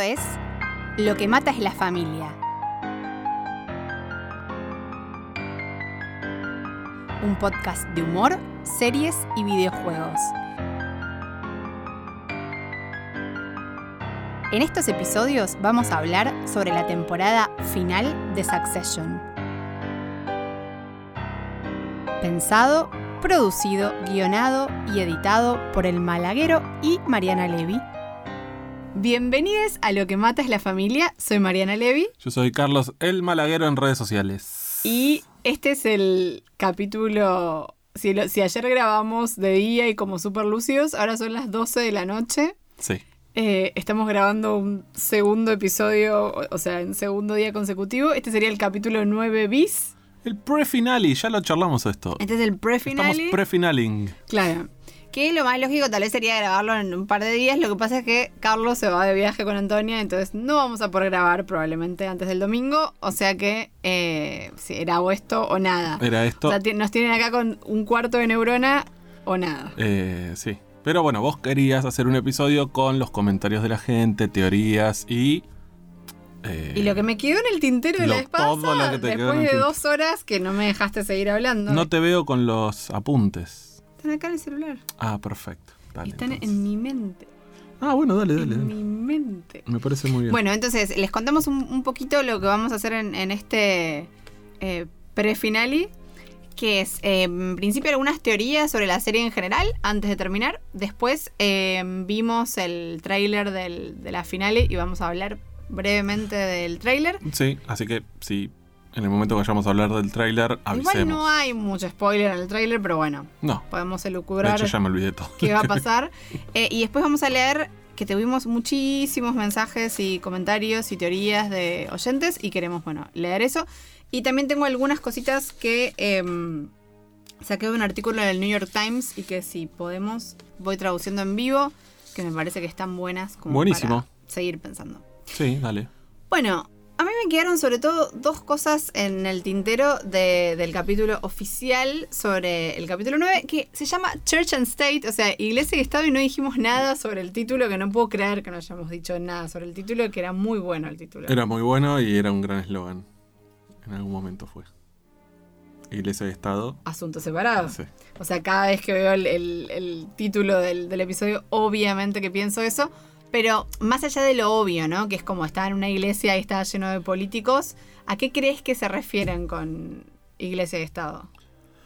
Es Lo que mata es la familia. Un podcast de humor, series y videojuegos. En estos episodios vamos a hablar sobre la temporada final de Succession. Pensado, producido, guionado y editado por el Malaguero y Mariana Levy. Bienvenidos a Lo que mata es la familia. Soy Mariana Levy Yo soy Carlos el Malaguero en redes sociales. y este es el capítulo. Si, lo- si ayer grabamos de día y como súper lúcidos, ahora son las 12 de la noche. Sí. Eh, estamos grabando un segundo episodio, o- o sea, en segundo día consecutivo. Este sería el capítulo 9 bis. El pre-finale, ya lo charlamos esto. Este es el Estamos pre-finale. pre-finaling. Claro. Que lo más lógico tal vez sería grabarlo en un par de días. Lo que pasa es que Carlos se va de viaje con Antonia, entonces no vamos a poder grabar probablemente antes del domingo. O sea que eh, sí, era o esto o nada. Era esto. O sea, nos tienen acá con un cuarto de neurona o nada. Eh, sí. Pero bueno, vos querías hacer un episodio con los comentarios de la gente, teorías y. eh, Y lo que me quedó en el tintero de la en después de dos horas que no me dejaste seguir hablando. No te veo con los apuntes. Están acá en el celular. Ah, perfecto. Dale, Están entonces. en mi mente. Ah, bueno, dale, dale. En dale. mi mente. Me parece muy bien. Bueno, entonces les contamos un, un poquito lo que vamos a hacer en, en este eh, pre-finale, que es eh, en principio algunas teorías sobre la serie en general, antes de terminar. Después eh, vimos el tráiler de la finale y vamos a hablar brevemente del tráiler. Sí, así que sí. En el momento que vayamos a hablar del tráiler, avisemos. Igual no hay mucho spoiler en el tráiler, pero bueno, No, podemos de elucubrar hecho ya me olvidé todo. qué va a pasar. Eh, y después vamos a leer que tuvimos muchísimos mensajes y comentarios y teorías de oyentes y queremos, bueno, leer eso. Y también tengo algunas cositas que em, saqué de un artículo del New York Times y que si podemos voy traduciendo en vivo, que me parece que están buenas como Buenísimo. para seguir pensando. Sí, dale. Bueno, a mí me quedaron sobre todo dos cosas en el tintero de- del capítulo oficial sobre el capítulo 9, que se llama Church and State, o sea, Iglesia y Estado, y no dijimos nada sobre el título, que no puedo creer que no hayamos dicho nada sobre el título, que era muy bueno el título. Era muy bueno y era un gran eslogan. En algún momento fue. Iglesia y Estado. Asuntos separados. Sí. O sea, cada vez que veo el, el- el título del, del episodio, obviamente que pienso eso. Pero más allá de lo obvio, ¿no? Que es como estar en una iglesia y está lleno de políticos, ¿a qué crees que se refieren con iglesia y Estado?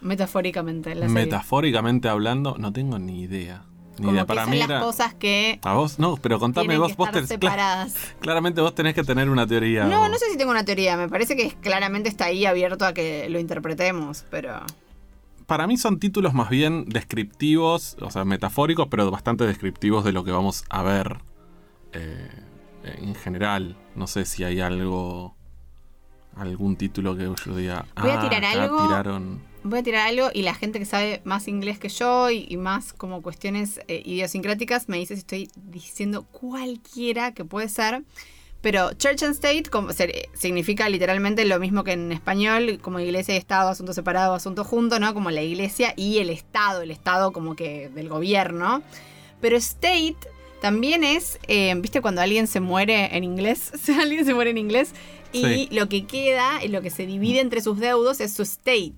Metafóricamente. en la serie. Metafóricamente hablando, no tengo ni idea. Ni Como idea. que Para son mí las era. cosas que A vos, no, pero contame vos. que vos estar tenés- separadas. claramente vos tenés que tener una teoría. No, o- no sé si tengo una teoría. Me parece que claramente está ahí abierto a que lo interpretemos, pero... Para mí son títulos más bien descriptivos, o sea, metafóricos, pero bastante descriptivos de lo que vamos a ver eh, en general. No sé si hay algo. algún título que yo diga. Voy a "Ah, tirar algo". tiraron. Voy a tirar algo y la gente que sabe más inglés que yo y, y más como cuestiones eh, idiosincráticas me dice si estoy diciendo cualquiera que puede ser. Pero Church and State como, se- significa literalmente lo mismo que en español, como iglesia y Estado, asunto separado, asunto junto, ¿no? Como la iglesia y el Estado, el Estado como que del gobierno. Pero State también es, eh, ¿viste cuando alguien se muere en inglés? Alguien se muere en inglés y Sí. lo que queda lo que se divide entre sus deudos es su state.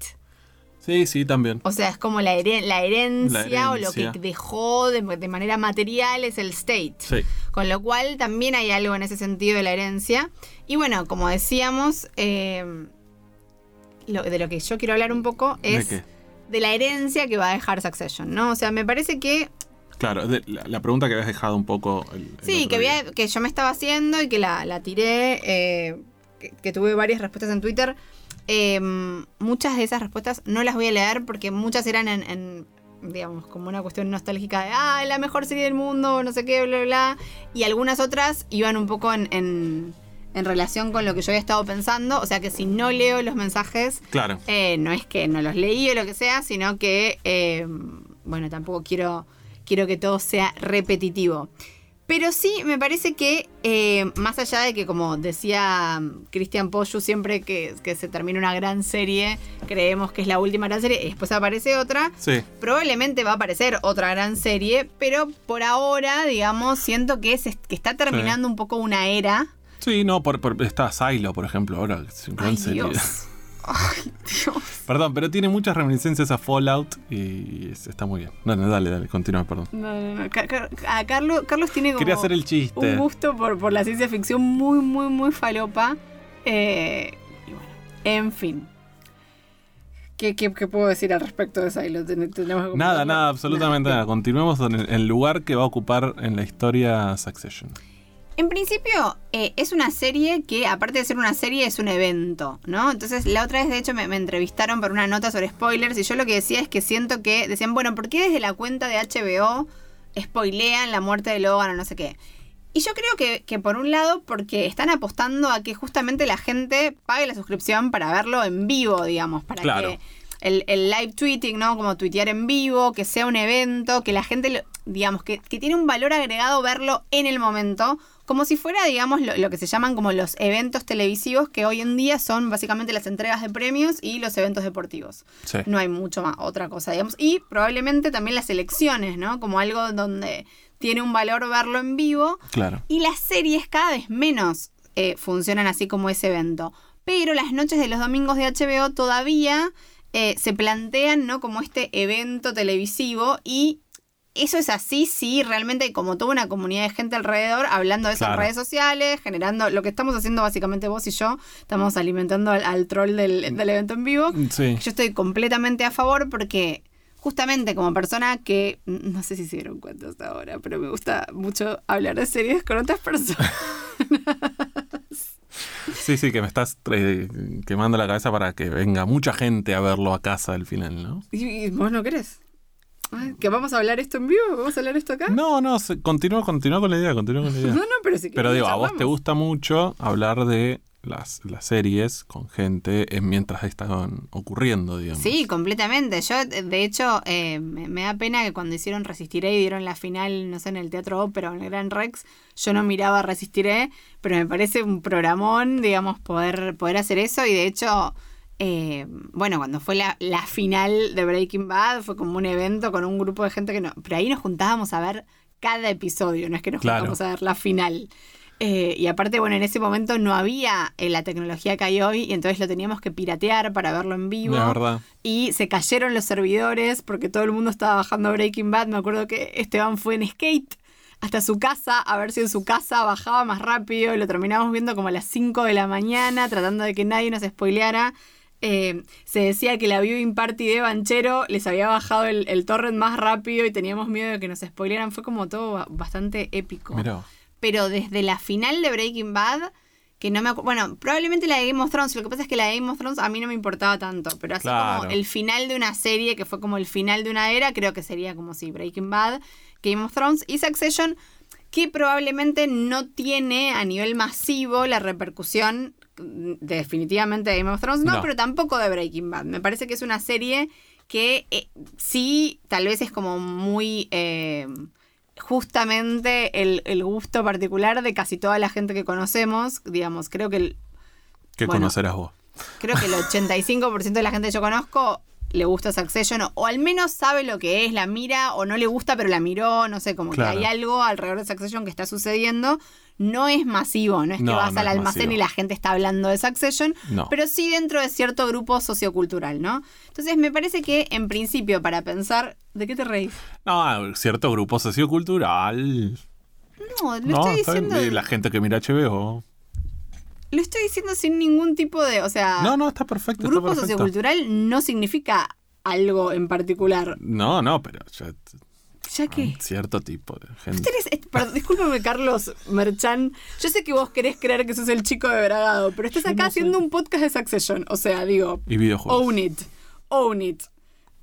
Sí, sí, también. O sea, es como la, heren- la, herencia, La o lo que dejó de, de manera material es el state. Sí. Con lo cual también hay algo en ese sentido de la herencia. Y bueno, como decíamos, eh, lo- de lo que yo quiero hablar un poco es de la herencia que va a dejar Succession, ¿no? O sea, me parece que Claro, de- la, la pregunta que habías dejado un poco. el- el Sí, que, había- que yo me estaba haciendo y que la, la tiré, eh, que, que tuve varias respuestas en Twitter. Eh, muchas de esas respuestas no las voy a leer porque muchas eran en, en, digamos, como una cuestión nostálgica de, ah, la mejor serie del mundo, no sé qué, bla, bla, bla. Y algunas otras iban un poco en, en, en relación con lo que yo había estado pensando. O sea que si no leo los mensajes, Claro. eh, no es que no los leí o lo que sea, sino que, eh, bueno, tampoco quiero, quiero que todo sea repetitivo. Pero sí, me parece que, eh, más allá de que, como decía mm, Christian Poyu, siempre que, que se termina una gran serie, creemos que es la última gran serie, y después aparece otra. Sí. Probablemente va a aparecer otra gran serie, pero por ahora, digamos, siento que, se, que está terminando un poco una era. Sí, no, por, por- está Silo, por ejemplo, ahora. Es gran Ay, serie. Dios. Ay, Dios. Perdón, pero tiene muchas reminiscencias a Fallout y es- está muy bien. Dale, dale, dale, continúa, perdón. No, no, no. Car- a Carlos, Carlos tiene como Quería hacer el chiste. un gusto por, por la ciencia ficción muy, muy, muy falopa. Eh, y bueno, en fin. ¿Qué, qué, qué puedo decir al respecto de tenemos que Nada, nada, absolutamente Nada. nada. Continuemos en el lugar que va a ocupar en la historia Succession. En principio, eh, es una serie que, aparte de ser una serie, es un evento, ¿no? Entonces, la otra vez, de hecho, me, me entrevistaron por una nota sobre spoilers y yo lo que decía es que siento que decían, bueno, ¿por qué desde la cuenta de HBO spoilean la muerte de Logan o no sé qué? Y yo creo que, que por un lado, porque están apostando a que justamente la gente pague la suscripción para verlo en vivo, digamos, para Claro. que el, el live tweeting, ¿no? Como tuitear en vivo, que sea un evento, que la gente, digamos, que, que tiene un valor agregado verlo en el momento, como si fuera, digamos, lo, lo que se llaman como los eventos televisivos, que hoy en día son básicamente las entregas de premios y los eventos deportivos. Sí. No hay mucho más, otra cosa, digamos. Y probablemente también las elecciones, ¿no? Como algo donde tiene un valor verlo en vivo. Claro. Y las series cada vez menos eh, funcionan así como ese evento. Pero las noches de los domingos de HBO todavía eh, se plantean ¿no? como este evento televisivo y eso es así, sí, realmente como toda una comunidad de gente alrededor hablando de eso en redes sociales, generando lo que estamos haciendo básicamente vos y yo, estamos alimentando al, al troll del, del evento en vivo. Sí. Yo estoy completamente a favor porque justamente como persona que, no sé si se dieron cuenta hasta ahora, pero me gusta mucho hablar de series con otras personas. Sí, sí, que me estás eh, quemando la cabeza para que venga mucha gente a verlo a casa al final, ¿no? ¿Y, y vos no querés? Ay, ¿Que vamos a hablar esto en vivo? ¿Vamos a hablar esto acá? No, no, continúa, continúa con la idea, continúa con la idea. no, no, pero si Pero digo, a vos te gusta mucho hablar de las, las series con gente en mientras están ocurriendo, digamos. Sí, completamente. Yo, de hecho, eh, me, me da pena que cuando hicieron Resistiré y dieron la final, no sé, en el Teatro Ópera o en el Gran Rex, yo no miraba Resistiré, pero me parece un programón, digamos, poder, poder hacer eso. Y de hecho, eh, bueno, cuando fue la, la final de Breaking Bad, fue como un evento con un grupo de gente que no. Pero ahí nos juntábamos a ver cada episodio, no es que nos Claro. juntamos a ver la final. Eh, y aparte, bueno, en ese momento no había eh, la tecnología que hay hoy, y entonces lo teníamos que piratear para verlo en vivo. La verdad. Y se cayeron los servidores porque todo el mundo estaba bajando Breaking Bad. Me acuerdo que Esteban fue en skate hasta su casa a ver si en su casa bajaba más rápido. Y lo terminamos viendo como a las 5 de la mañana, tratando de que nadie nos spoileara. Eh, se decía que la viewing party de Banchero les había bajado el, el torrent más rápido y teníamos miedo de que nos spoilearan. Fue como todo ba- bastante épico Mirá. pero desde la final de Breaking Bad, que no me acu- Bueno, probablemente la de Game of Thrones. Lo que pasa es que la de Game of Thrones a mí no me importaba tanto. Pero así Claro. como el final de una serie, que fue como el final de una era, creo que sería como si Breaking Bad, Game of Thrones y Succession, que probablemente no tiene a nivel masivo la repercusión definitivamente de Game of Thrones, no, No. pero tampoco de Breaking Bad. Me parece que es una serie que eh, sí, tal vez es como muy... eh, justamente el, el gusto particular de casi toda la gente que conocemos, digamos, creo que el, ¿Qué Bueno. conocerás vos? creo que el 85% de la gente que yo conozco le gusta Succession o, o al menos sabe lo que es, la mira o no le gusta pero la miró, no sé, como Claro. que hay algo alrededor de Succession que está sucediendo. No es masivo, no es No, que vas no al almacén masivo. y la gente está hablando de Succession, No. pero sí dentro de cierto grupo sociocultural, ¿no? Entonces me parece que en principio para pensar, ¿de qué te reís? No, cierto grupo sociocultural. No, lo no, estoy diciendo... la gente que mira HBO. Lo estoy diciendo sin ningún tipo de, o sea, No, no, está perfecto. está grupo perfecto. sociocultural no significa algo en particular. No, no, pero ya, Ya que cierto tipo de gente. Eh, perdón, discúlpame, Carlos Merchan. Yo sé que vos querés creer que sos el chico de Bragado, pero estás Yo acá no sé. haciendo un podcast de Succession. O sea, digo, Y videojuegos. own it. Own it.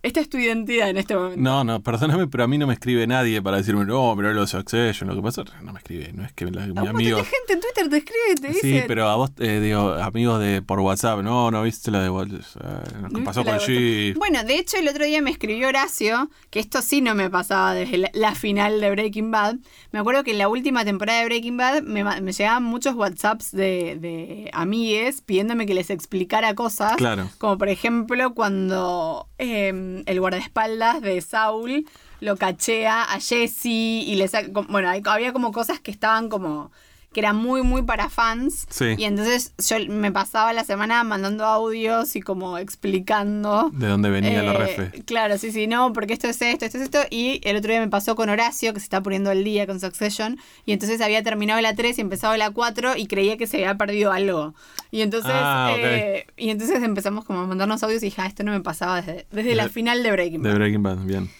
Esta es tu identidad en este momento. No, no, perdóname, pero a mí no me escribe nadie para decirme, no, pero lo de Succession, lo que pasa, no me escribe, no es que la- mi amigo... de gente en Twitter te escribe y te Sí, dice. pero a vos, eh, digo, amigos de por WhatsApp, no, no viste la de WhatsApp, eh, lo que ¿No pasó con de G. Bueno, de hecho, el otro día me escribió Horacio, que esto sí no me pasaba desde la, la final de Breaking Bad. Me acuerdo que en la última temporada de Breaking Bad me, me llegaban muchos WhatsApps de, de amigues pidiéndome que les explicara cosas. Claro. Como por ejemplo, cuando eh, el guardaespaldas de Saul lo cachea a Jesse y le saca. Bueno, había como cosas que estaban como. Que eran muy, muy para fans. Sí. Y entonces yo me pasaba la semana mandando audios y como explicando. De dónde venía la Eh, refe. Claro, sí, sí, no, porque esto es esto, esto es esto. Y el otro día me pasó con Horacio, que se está poniendo al día con Succession. Y entonces había terminado la 3 y empezado la 4 y creía que se había perdido algo. Y entonces, Ah, eh, y entonces empezamos como a mandarnos audios y dije, ah, esto no me pasaba desde, desde la De- final de Breaking De Bad. Breaking Bad, bien.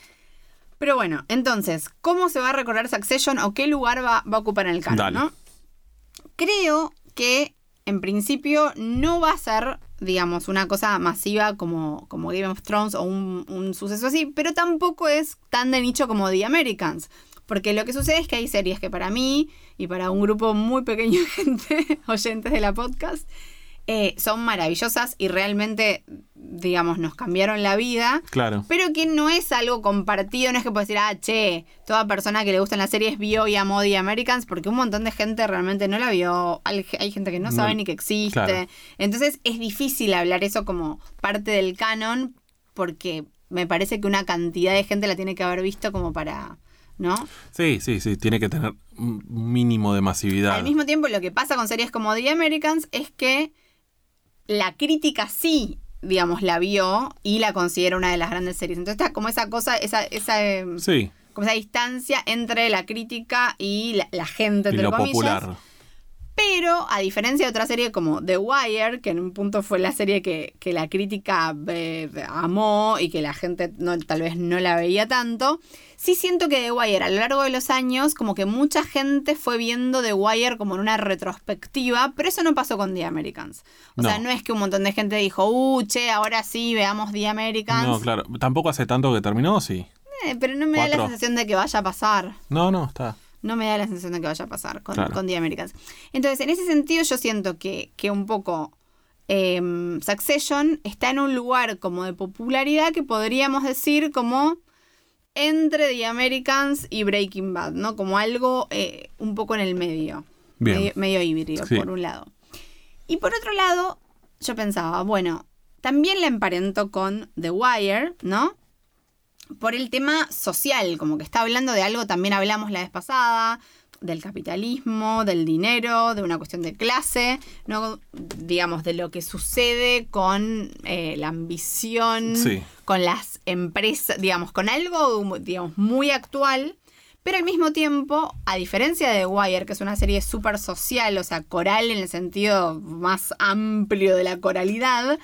Pero bueno, entonces, ¿cómo se va a recordar Succession o qué lugar va, va a ocupar en el canon, no? Creo que en principio no va a ser, digamos, una cosa masiva como, como Game of Thrones o un, un suceso así, pero tampoco es tan de nicho como The Americans. Porque lo que sucede es que hay series que para mí y para un grupo muy pequeño de gente, oyentes de la podcast, eh, son maravillosas y realmente, digamos, nos cambiaron la vida. Claro. Pero que no es algo compartido, no es que puedes decir, ah, che, toda persona que le gustan las series vio y amó The Americans, porque un montón de gente realmente no la vio. Hay, hay gente que no sabe No, ni que existe. claro. Entonces es difícil hablar eso como parte del canon, porque me parece que una cantidad de gente la tiene que haber visto como para. ¿No? Sí, sí, sí, tiene que tener un mínimo de masividad. Al mismo tiempo, lo que pasa con series como The Americans es que la crítica sí, digamos, la vio y la considera una de las grandes series. Entonces está como esa cosa, esa, esa, eh, Sí, como esa distancia entre la crítica y la, la gente, y entre lo comillas. popular. Pero, a diferencia de otra serie como The Wire, que en un punto fue la serie que, que la crítica eh, amó y que la gente no, tal vez no la veía tanto, sí siento que The Wire a lo largo de los años, como que mucha gente fue viendo The Wire como en una retrospectiva, pero eso no pasó con The Americans. O sea, No. es que un montón de gente dijo, uh, che, ahora sí, veamos The Americans. No, claro. Tampoco hace tanto que terminó, sí. Eh, pero no me da la sensación de que vaya a pasar. No, no, está. No me da la sensación de que vaya a pasar con, Claro. con The Americans. Entonces, en ese sentido, yo siento que, que un poco em, Succession está en un lugar como de popularidad que podríamos decir como entre The Americans y Breaking Bad, ¿no? Como algo eh, un poco en el medio. Bien. Medio, medio híbrido, Sí. por un lado. Y por otro lado, yo pensaba, bueno, también la emparento con The Wire, ¿no? Por el tema social, como que está hablando de algo, también hablamos la vez pasada, del capitalismo, del dinero, de una cuestión de clase, ¿no? digamos, de lo que sucede con eh, la ambición, Sí. con las empresas, digamos, con algo, digamos, muy actual. Pero al mismo tiempo, a diferencia de The Wire, que es una serie súper social, o sea, coral en el sentido más amplio de la coralidad,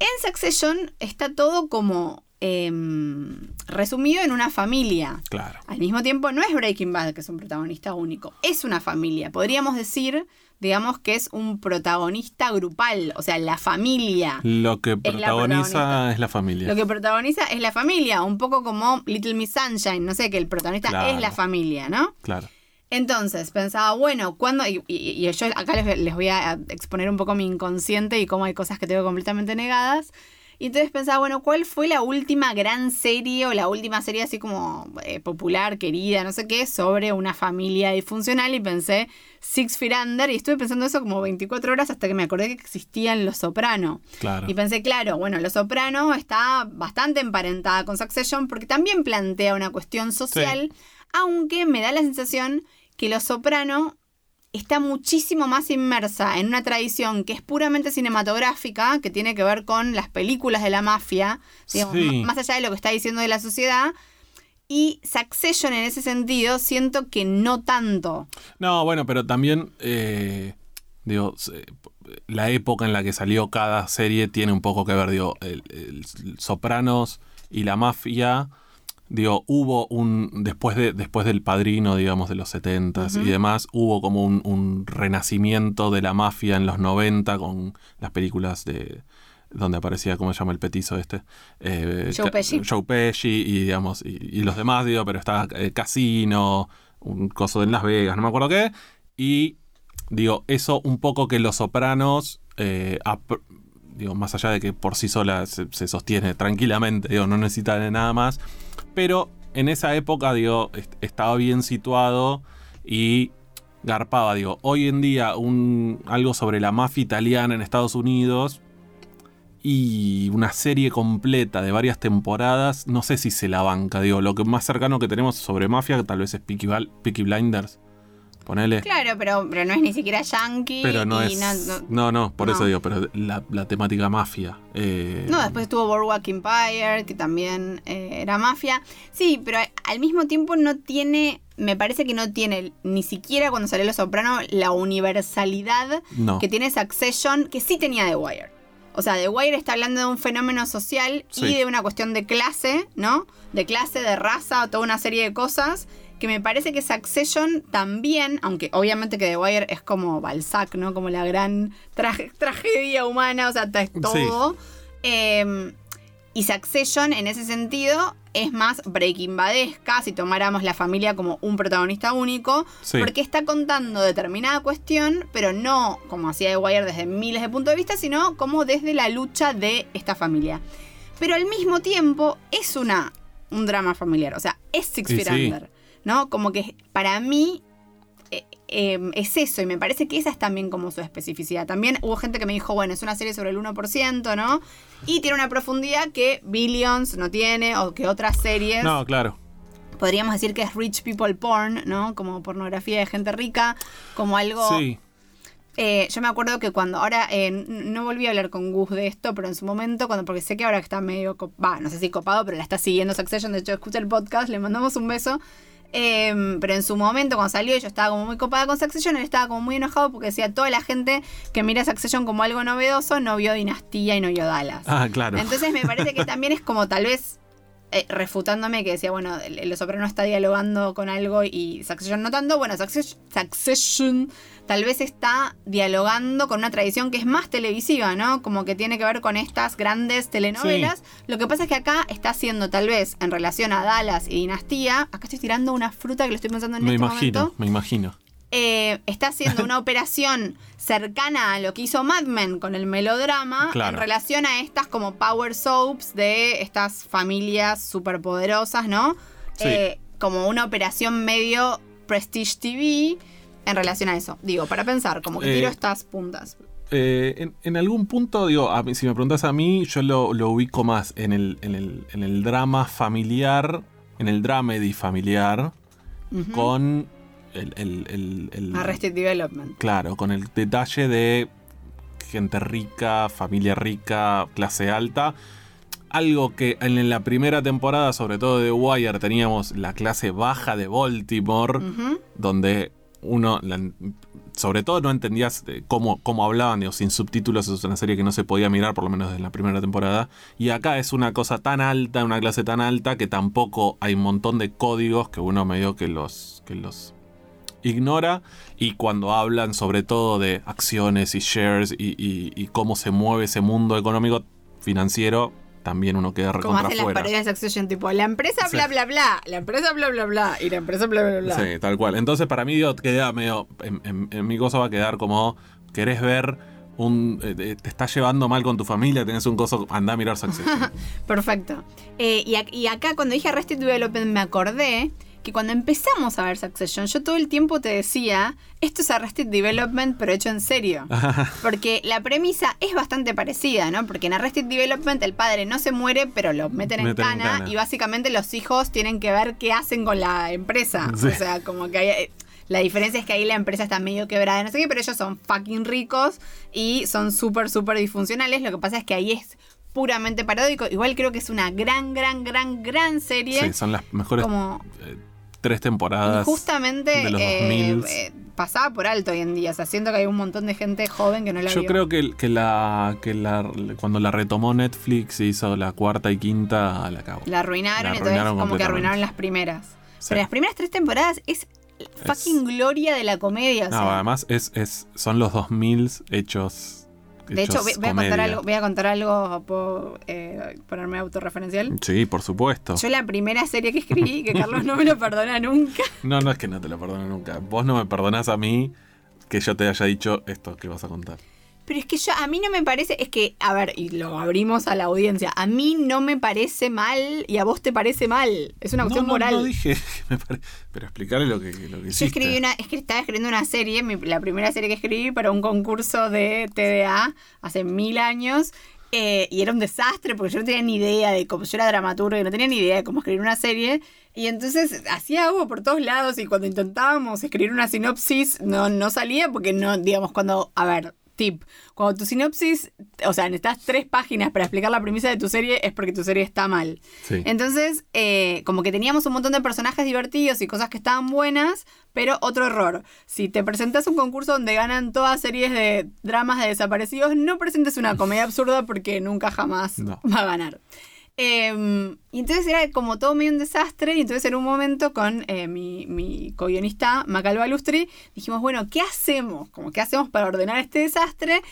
en Succession está todo como em, resumido en una familia. Claro. Al mismo tiempo, no es Breaking Bad, que es un protagonista único, es una familia. Podríamos decir, digamos, que es un protagonista grupal, o sea, la familia. Lo que Es la protagoniza es la familia. Lo que protagoniza es la familia, un poco como Little Miss Sunshine, no sé, que el protagonista Claro. es la familia, ¿no? Claro. Entonces pensaba, bueno, ¿cuándo? Y, y- y yo acá les, les voy a exponer un poco mi inconsciente y cómo hay cosas que tengo completamente negadas. Y entonces pensaba, bueno, ¿cuál fue la última gran serie o la última serie así como eh, popular, querida, no sé qué, sobre una familia disfuncional? Y pensé Six Feet Under y estuve pensando eso como 24 horas hasta que me acordé que existían Los Soprano. Claro. Y pensé, claro, bueno, Los Soprano está bastante emparentada con Succession porque también plantea una cuestión social, aunque me da la sensación que Los Soprano está muchísimo más inmersa en una tradición que es puramente cinematográfica, que tiene que ver con las películas de la mafia, digamos, Sí. más allá de lo que está diciendo de la sociedad. Y Succession en ese sentido siento que no tanto. No, bueno, pero también, eh, digo, se- la época en la que salió cada serie tiene un poco que ver, digo, el, el Sopranos y la mafia, digo, hubo un, después, de, después del padrino, digamos, de los 70 y demás, hubo como un, un renacimiento de la mafia en los 90 con las películas de donde aparecía, ¿cómo se llama el petizo este? Eh, Joe Pesci. Joe Pesci y, digamos, y, y los demás, digo, pero estaba eh, Casino, un coso en Las Vegas, no me acuerdo qué. Y, digo, eso un poco que Los Sopranos, eh, digo, más allá de que por sí sola se, se sostiene tranquilamente, digo, no necesita de nada más. Pero en esa época, digo, est- estaba bien situado y garpaba, digo, hoy en día un, algo sobre la mafia italiana en Estados Unidos y una serie completa de varias temporadas, no sé si se la banca, digo, lo que más cercano que tenemos sobre mafia tal vez es Peaky, Peaky Blinders, ponele. Claro, pero, pero no es ni siquiera yankee. Pero no y es... na- no, No, no, por no. eso digo, pero la, la temática mafia. eh, No, después estuvo Boardwalk Empire, que también eh, era mafia. Sí, pero al mismo tiempo no tiene, me parece que no tiene, ni siquiera cuando salió Los Soprano, la universalidad no. que tiene Succession, que sí tenía The Wire. O sea, The Wire está hablando de un fenómeno social Sí. y de una cuestión de clase, ¿no? De clase, de raza, toda una serie de cosas que me parece que Succession también, aunque obviamente que The Wire es como Balzac, ¿no? Como la gran tragedia humana, o sea, es todo. Eh, y Succession, en ese sentido, es más Breaking Badesca, si tomáramos la familia como un protagonista único, Sí. porque está contando determinada cuestión, pero no como hacía The Wire desde miles de puntos de vista, sino como desde la lucha de esta familia. Pero al mismo tiempo es una un drama familiar, o sea, es Six Feet sí. Under, ¿no? Como que para mí eh, eh, es eso, y me parece que esa es también como su especificidad. También hubo gente que me dijo, bueno, es una serie sobre el 1%, ¿no? Y tiene una profundidad que Billions no tiene, o que otras series No, claro. podríamos decir que es rich people porn, ¿no? Como pornografía de gente rica, como algo... Sí. Eh, yo me acuerdo que cuando ahora, eh, no volví a hablar con Gus de esto, pero en su momento, cuando porque sé que ahora está medio, va, no sé si copado, pero la está siguiendo Succession, de hecho escucha el podcast, le mandamos un beso. Eh, pero en su momento, cuando salió, yo estaba como muy copada con Succession, él estaba como muy enojado porque decía toda la gente que mira Succession como algo novedoso no vio Dinastía y no vio Dallas. Ah, claro. Entonces me parece que también es como tal vez eh, refutándome que decía, bueno, el, Soprano está dialogando con algo y Succession no tanto. Bueno, Succession, Succession tal vez está dialogando con una tradición que es más televisiva, ¿no? Como que tiene que ver con estas grandes telenovelas. Lo que pasa es que acá está haciendo tal vez en relación a Dallas y Dinastía, acá estoy tirando una fruta que lo estoy pensando en me este imagino, momento me imagino. Eh, está haciendo una operación cercana a lo que hizo Mad Men con el melodrama Claro. en relación a estas como power soaps de estas familias superpoderosas, ¿no? Sí. Eh, como una operación medio Prestige TV en relación a eso. Digo, para pensar, como que Eh, tiro estas puntas. Eh, en, en algún punto, digo, a mí- si me preguntas a mí, yo lo, lo ubico más en el, en, el, en el drama familiar, en el dramedy familiar, con el, el- el- el- Arrested Development. Claro, con el detalle de gente rica, familia rica, clase alta. Algo que en la primera temporada, sobre todo de Wire, teníamos la clase baja de Baltimore, donde uno, la- sobre todo no entendías eh, cómo, cómo hablaban, digo, sin subtítulos, es una serie que no se podía mirar, por lo menos desde la primera temporada. Y acá es una cosa tan alta, una clase tan alta, que tampoco hay un montón de códigos que uno medio que los, que los ignora. Y cuando hablan sobre todo de acciones y shares y, y- y cómo se mueve ese mundo económico financiero, también uno queda Como hacen las parodias de Succession, tipo, la empresa Sí. bla bla bla, la empresa bla bla bla, y la empresa bla bla bla. Sí, tal cual. Entonces, para mí, digo, queda medio. En, en- en mi cosa va a quedar como. ¿Querés ver un. eh, te estás llevando mal con tu familia? Tenés un coso. Anda a mirar Succession. Perfecto. Eh, y acá cuando dije Arrested Development me acordé que cuando empezamos a ver Succession, yo todo el tiempo te decía, esto es Arrested Development pero hecho en serio. Porque la premisa es bastante parecida, ¿no? Porque en Arrested Development el padre no se muere, pero lo meten en, Meten en cana, cana. y básicamente los hijos tienen que ver qué hacen con la empresa. Sí. O sea, como que hay... eh, La diferencia es que ahí la empresa está medio quebrada, no sé qué, pero ellos son fucking ricos y son súper, súper disfuncionales. Lo que pasa es que ahí es puramente paródico. Igual creo que es una gran, gran, gran, gran serie. sí, son las mejores como eh, tres y temporadas. justamente de los eh, 2000s. eh, pasada por alto hoy en día. O sea, siento que hay un montón de gente joven que no la Yo vio. creo que, que, la, que la, cuando la retomó Netflix y hizo la cuarta y quinta, la acabó. La arruinaron, La entonces arruinaron como que arruinaron las primeras. Sí. Pero las primeras tres temporadas es fucking gloria de la comedia. o No, sea, además es, es, son los 2000 hechos De hecho, voy, voy a contar algo, voy a contar algo, ¿puedo eh, ponerme autorreferencial? Sí, por supuesto. Yo la primera serie que escribí, que Carlos no me lo perdona nunca, No, no es que no te lo perdono nunca. Vos no me perdonás a mí que yo te haya dicho esto que vas a contar. Pero es que yo, a mí no me parece, es que, a ver, y lo abrimos a la audiencia, a mí no me parece mal y a vos te parece mal. Es una cuestión no, no, moral. No dije, me pare- pero explicarle lo que, lo que Yo escribí una, es que estaba escribiendo una serie, mi- la primera serie que escribí para un concurso de TDA hace mil años. eh, y era un desastre porque yo no tenía ni idea de cómo yo era dramaturga y no tenía ni idea de cómo escribir una serie. Y entonces hacía algo por todos lados y cuando intentábamos escribir una sinopsis no, no salía porque no, digamos, cuando, a ver, tip, cuando tu sinopsis, o sea, necesitas tres páginas para explicar la premisa de tu serie es porque tu serie está mal. Sí. Entonces, eh, como que teníamos un montón de personajes divertidos y cosas que estaban buenas, pero otro error. Si te presentas un concurso donde ganan todas series de dramas de desaparecidos, no presentes una comedia absurda porque nunca jamás No. va a ganar. Eh, y entonces era como todo medio un desastre. Y entonces en un momento con eh, mi, mi co-guionista Macal Balustri dijimos, bueno, ¿qué hacemos? Como, ¿Qué hacemos para ordenar este desastre?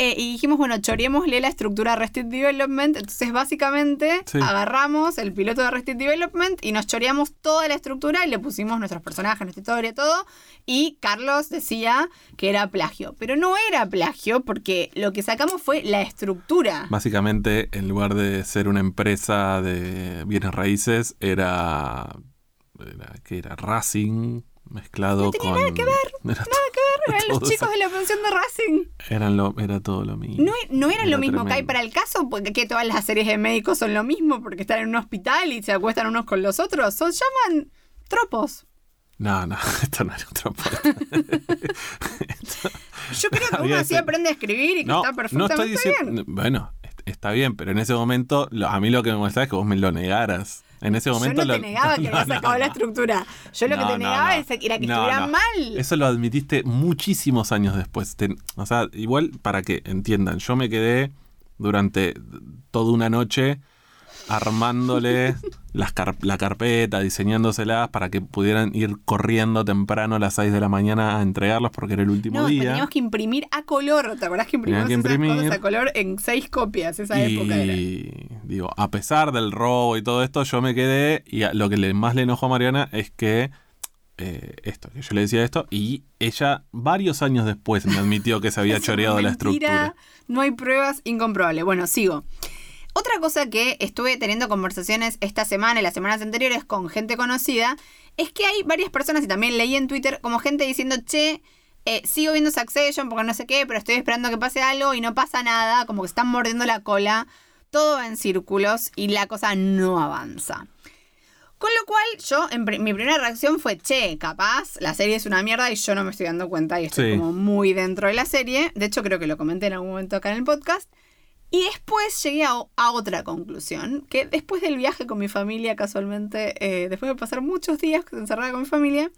Eh, y dijimos, bueno, choreémosle la estructura de Arrested Development. Entonces, básicamente, Sí. agarramos el piloto de Arrested Development y nos choreamos toda la estructura y le pusimos nuestros personajes, nuestra historia, todo. Y Carlos decía que era plagio. Pero no era plagio porque lo que sacamos fue la estructura. Básicamente, en lugar de ser una empresa de bienes raíces, era. era ¿Qué era? Racing mezclado No tenía con. nada que ver, Era, Eran los chicos de la pensión de Racing. eran lo, era todo lo mismo. No, no era, Era lo mismo que hay tremendo. para el caso, porque que todas las series de médicos son lo mismo, porque están en un hospital y se acuestan unos con los otros. Son, llaman tropos. No, no, esto no era otro podcast. Yo creo que uno así aprende a escribir y que No, está no perfectamente estoy diciendo. bien. Bueno, est- está bien, pero en ese momento, lo- a mí lo que me molestaba es que vos me lo negaras. En ese momento. Yo no te lo- negaba que no, habías no, sacado la estructura. Yo lo que te negaba era que estuviera mal. Eso lo admitiste muchísimos años después. Te- o sea, igual para que entiendan, yo me quedé durante toda una noche armándole las car- la carpeta, diseñándoselas para que pudieran ir corriendo temprano a las 6 de la mañana a entregarlos porque era el último No, día. teníamos que imprimir a color. ¿Te acordás que imprimimos que esas imprimir. cosas a color en seis copias? Esa época era. Y digo, a pesar del robo y todo esto, yo me quedé. Y lo que le, más le enojó a Mariana es que eh, esto, que yo le decía esto, y ella varios años después me admitió que se había choreado la estructura. No hay pruebas, incomprobable. Bueno, sigo. Otra cosa que estuve teniendo conversaciones esta semana y las semanas anteriores con gente conocida es que hay varias personas, y también leí en Twitter, como gente diciendo, che, eh, sigo viendo Succession porque no sé qué, pero estoy esperando que pase algo y no pasa nada, como que están mordiendo la cola, todo va en círculos y la cosa no avanza. Con lo cual, yo, en mi primera reacción fue, che, capaz, la serie es una mierda y yo no me estoy dando cuenta y estoy Sí. como muy dentro de la serie. De hecho, creo que lo comenté en algún momento acá en el podcast. Y después llegué a, a otra conclusión, que después del viaje con mi familia, casualmente, eh, después de pasar muchos días encerrada con mi familia,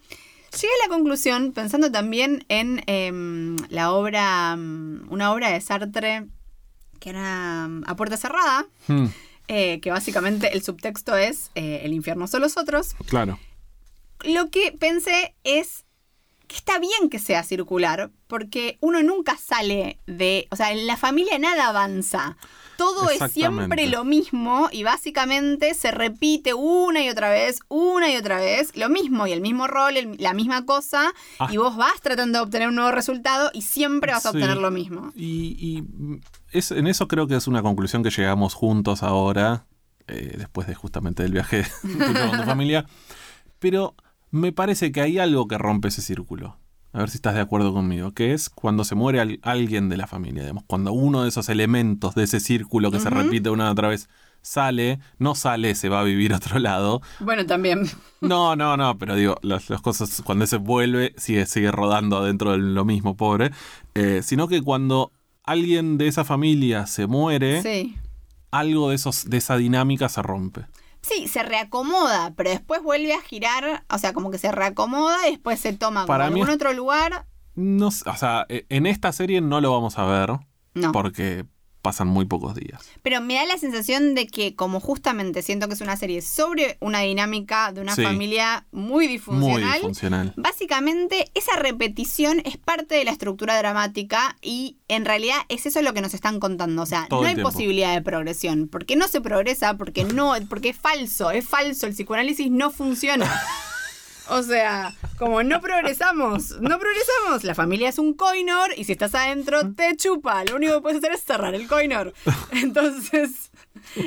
llegué a la conclusión, pensando también en em, la obra, mm, una obra de Sartre, que era mm, A Puerta Cerrada, Hmm, eh, que básicamente el subtexto es eh, El infierno son los otros. claro. Lo que pensé es que está bien que sea circular, porque uno nunca sale de, o sea, en la familia nada avanza. Todo es siempre lo mismo y básicamente se repite una y otra vez, una y otra vez, lo mismo y el mismo rol, el- la misma cosa, Ah. y vos vas tratando de obtener un nuevo resultado y siempre vas a Sí. obtener lo mismo. Y, y, es, en eso creo que es una conclusión que llegamos juntos ahora, eh, después de justamente del viaje con tu familia. Pero me parece que hay algo que rompe ese círculo. A ver si estás de acuerdo conmigo, que es cuando se muere al- alguien de la familia, digamos, cuando uno de esos elementos de ese círculo que se repite una y otra vez sale, no sale, se va a vivir a otro lado. Bueno, también. No, no, no, pero digo, las, las cosas cuando ese vuelve sigue, sigue rodando adentro de lo mismo, pobre. Eh, sino que cuando alguien de esa familia se muere, Sí. algo de, esos, de esa dinámica se rompe. Sí, se reacomoda, pero después vuelve a girar, o sea, como que se reacomoda y después se toma como Para mí algún es- otro lugar. No, o sea, eh, en esta serie no lo vamos a ver, No. porque pasan muy pocos días. Pero me da la sensación de que, como justamente siento que es una serie sobre una dinámica de una Sí. familia muy Muy disfuncional, disfuncional. básicamente esa repetición es parte de la estructura dramática y en realidad es eso lo que nos están contando. O sea, Todo no hay tiempo. posibilidad de progresión. ¿Por qué no se progresa? Porque no, porque es falso, es falso. El psicoanálisis no funciona. O sea, como no progresamos, no progresamos. La familia es un coinor y si estás adentro te chupa. Lo único que puedes hacer es cerrar el coinor. Entonces,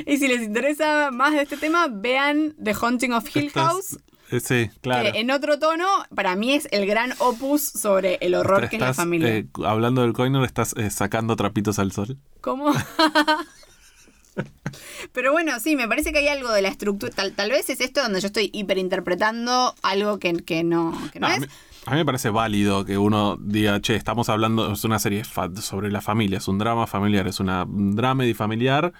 y si les interesa más de este tema, vean The Haunting of Hill House. eh, sí, claro. que en otro tono, para mí es el gran opus sobre el horror que es la familia. eh, hablando del coiner, estás eh, sacando trapitos al sol. ¿Cómo? Pero bueno, sí, me parece que hay algo de la estructura. Tal, tal vez es esto donde yo estoy hiperinterpretando algo que, que no, que no No, a, es. mí, a mí me parece válido que uno diga, che, estamos hablando, es una serie sobre la familia, es un drama familiar, es una un dramedy familiar.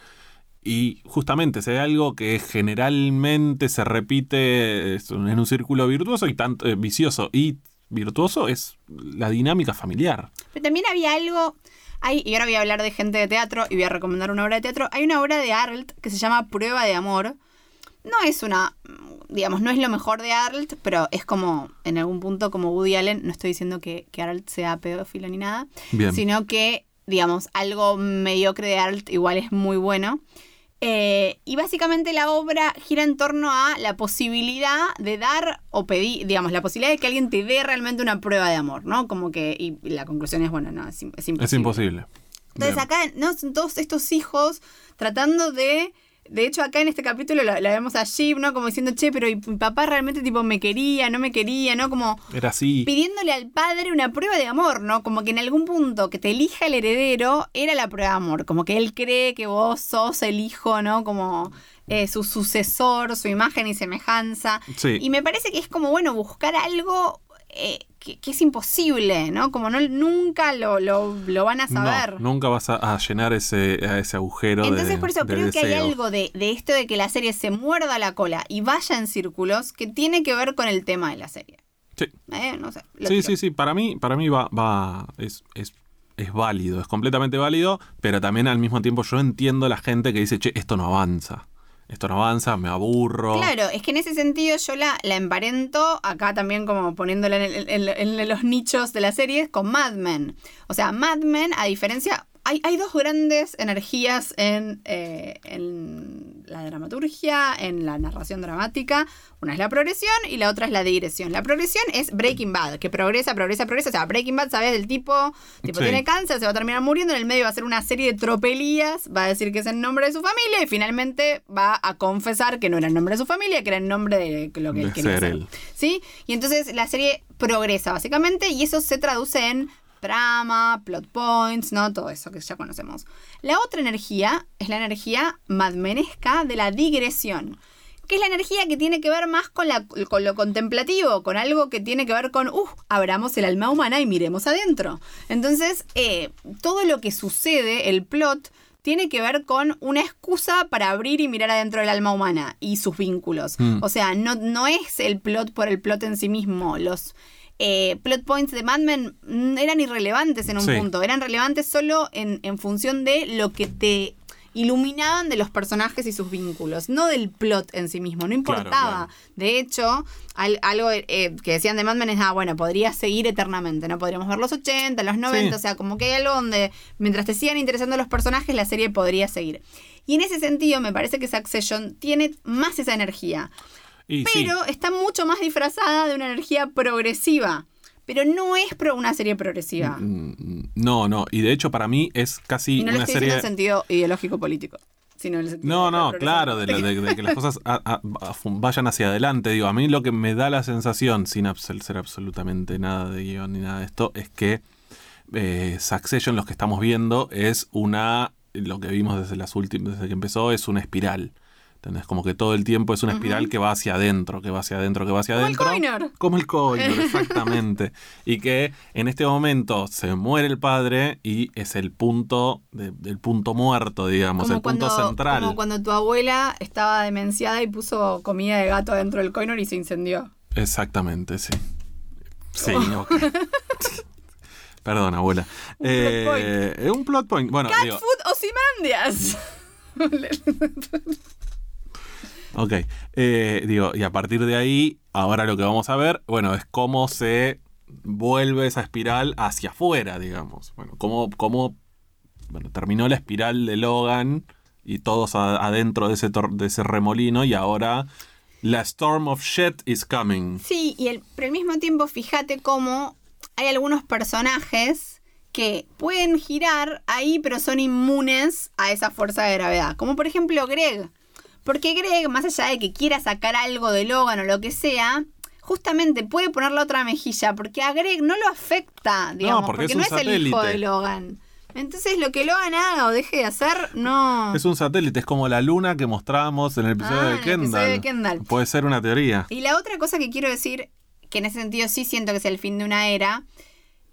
Y justamente, si hay algo que generalmente se repite en un círculo virtuoso y tanto eh, vicioso y virtuoso, es la dinámica familiar. Pero también había algo. Hay, y ahora voy a hablar de gente de teatro y voy a recomendar una obra de teatro. Hay una obra de Arlt que se llama Prueba de Amor. No es una. Digamos, no es lo mejor de Arlt, pero es como, en algún punto, como Woody Allen. No estoy diciendo que, que Arlt sea pedófilo ni nada. Bien. sino que, digamos, algo mediocre de Arlt igual es muy bueno. Eh, y básicamente la obra gira en torno a la posibilidad de dar o pedir, digamos, la posibilidad de que alguien te dé realmente una prueba de amor, ¿no? Como que, y la conclusión es, bueno, no, es, im- es imposible. Es imposible. Entonces Bien. acá, ¿no? Son todos estos hijos tratando de... De hecho, acá en este capítulo la, la vemos a Jeep, ¿no? Como diciendo, che, pero ¿y mi papá realmente tipo me quería, no me quería, ¿no? Como Era así. pidiéndole al padre una prueba de amor, ¿no? Como que en algún punto que te elija el heredero era la prueba de amor, como que él cree que vos sos el hijo, ¿no? Como eh, su sucesor, su imagen y semejanza. Sí. Y me parece que es como, bueno, buscar algo eh, que, que es imposible, ¿no? Como no, nunca lo, lo, lo van a saber. No, nunca vas a, a llenar ese, a ese agujero Entonces, de por eso creo que hay algo de, de esto de que la serie se muerda la cola y vaya en círculos que tiene que ver con el tema de la serie. Sí. Eh, No sé. Sí, tiro. sí, sí. Para mí, para mí va, va es, es, es válido, es completamente válido, pero también al mismo tiempo yo entiendo la gente que dice, che, esto no avanza. Esto no avanza, me aburro. Claro, es que en ese sentido yo la, la emparento, acá también como poniéndola en, los nichos de la serie, con Mad Men. O sea, Mad Men, a diferencia, hay, hay dos grandes energías en, eh, en la dramaturgia, en la narración dramática. Una es la progresión y la otra es la digresión. La progresión es Breaking Bad, que progresa, progresa, progresa. O sea, Breaking Bad, sabes del tipo, tipo Sí. tiene cáncer, se va a terminar muriendo, en el medio va a hacer una serie de tropelías, va a decir que es el nombre de su familia y finalmente va a confesar que no era el nombre de su familia, que era el nombre de lo que De él quería ser ser. él. ¿Sí? Y entonces la serie progresa básicamente y eso se traduce en trama, plot points, ¿no? Todo eso que ya conocemos. La otra energía es la energía madmenesca de la digresión. Que es la energía que tiene que ver más con, la, con lo contemplativo, con algo que tiene que ver con, uh, abramos el alma humana y miremos adentro. Entonces, eh, todo lo que sucede, el plot, tiene que ver con una excusa para abrir y mirar adentro del alma humana y sus vínculos. Mm. O sea, no, no es el plot por el plot en sí mismo. Los eh, plot points de Mad Men mm, eran irrelevantes en un Sí. punto. Eran relevantes solo en, en función de lo que te iluminaban de los personajes y sus vínculos, no del plot en sí mismo, no Claro, importaba. claro. De hecho, al- algo eh, que decían de Mad Men es, ah, bueno, podría seguir eternamente, ¿no? Podríamos ver los 80, los 90, Sí. o sea, como que hay algo donde mientras te sigan interesando los personajes, la serie podría seguir. Y en ese sentido, me parece que Succession tiene más esa energía, Y sí, pero está mucho más disfrazada de una energía progresiva. Pero no es pro- una serie progresiva. mm, no, no. Y de hecho, para mí es casi y no una serie. en sentido ideológico político, sino en el sentido No, no, claro, de, de- de que las cosas a- a- a- vayan hacia adelante. Digo, a mí lo que me da la sensación, sin ser absolutamente nada de guion ni nada de esto, es que eh, Succession, los que estamos viendo, es una. Lo que vimos desde las últimas, desde que empezó, es una espiral. ¿Entendés? Como que todo el tiempo es una espiral que va hacia adentro, que va hacia adentro, que va hacia Como el adentro. Coiner. Como el Coiner, exactamente. y que en este momento se muere el padre y es el punto, de- del punto muerto, digamos, el punto central. como cuando tu abuela estaba demenciada y puso comida de gato dentro del coinor y se incendió. Exactamente, sí. Sí, ok. Perdón, abuela. Un plot Eh, un plot point. Bueno, Cat digo, food Ozyman. Ok. Eh, digo, y a partir de ahí, ahora lo que vamos a ver, bueno, es cómo se vuelve esa espiral hacia afuera, digamos. Bueno, cómo, cómo bueno, terminó la espiral de Logan y todos adentro de ese, de ese remolino y ahora la storm of shit is coming. Sí, y el- pero al mismo tiempo fíjate cómo hay algunos personajes que pueden girar ahí, pero son inmunes a esa fuerza de gravedad. Como por ejemplo Greg. Porque Greg, más allá de que quiera sacar algo de Logan o lo que sea, justamente puede poner la otra mejilla, porque a Greg no lo afecta, digamos, porque porque, es no es el hijo de Logan. Entonces lo que Logan haga o deje de hacer, no. Es un satélite, es como la luna que mostrábamos en el episodio Ah, de en el episodio de Kendall. Puede ser una teoría. Y la otra cosa que quiero decir, que en ese sentido sí siento que es el fin de una era,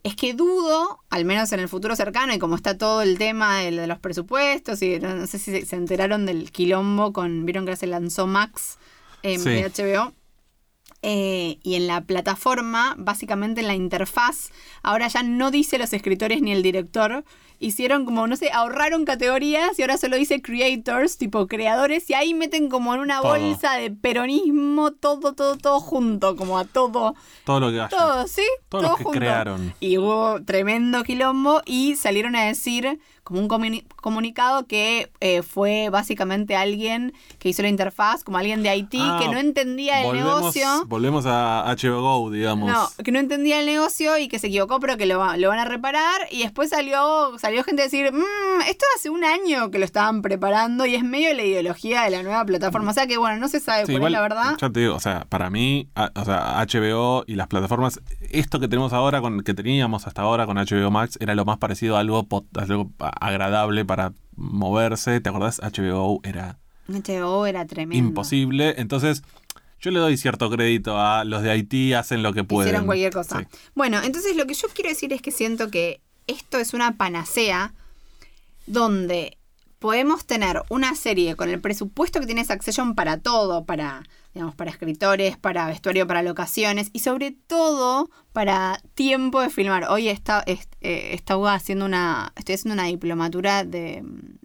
es que dudo, al menos en el futuro cercano, y como está todo el tema de, los presupuestos, y no, no sé si se, se enteraron del quilombo con, vieron que se lanzó Max eh, Sí. de HBO. Eh, y en la plataforma, básicamente en la interfaz, ahora ya no dice los escritores ni el director. Hicieron como, no sé, ahorraron categorías y ahora solo dice creators, tipo creadores, y ahí meten como en una Todo. bolsa de peronismo todo, todo, todo junto, como a todo. Todo lo que haya. Todo, ¿sí? Todos todo los que junto. crearon. Y hubo tremendo quilombo y salieron a decir como un comuni- comunicado que eh, fue básicamente alguien que hizo la interfaz, como alguien de Haití Ah, que no entendía el volvemos, negocio. Volvemos a HBO Go, digamos. No, que no entendía el negocio y que se equivocó, pero que lo, lo van a reparar. Y después salió, salió gente a decir, "Mm, esto hace un año que lo estaban preparando y es medio la ideología de la nueva plataforma. O sea que bueno, no se sabe Sí, cuál igual, es la verdad. Ya te digo, o sea, para mí, a- o sea, HBO y las plataformas, esto que tenemos ahora, con que teníamos hasta ahora con HBO Max, era lo más parecido a algo, pot- a algo agradable para moverse. ¿Te acordás? HBO era HBO era tremendo. imposible. Entonces, yo le doy cierto crédito a los de Haití, hacen lo que pueden. Hicieron cualquier cosa. Sí. Bueno, entonces lo que yo quiero decir es que siento que esto es una panacea donde podemos tener una serie con el presupuesto que tiene Succession para todo, para, digamos, para escritores, para vestuario, para locaciones y sobre todo para tiempo de filmar. Hoy está, est- eh, estaba haciendo una, estoy haciendo una diplomatura de,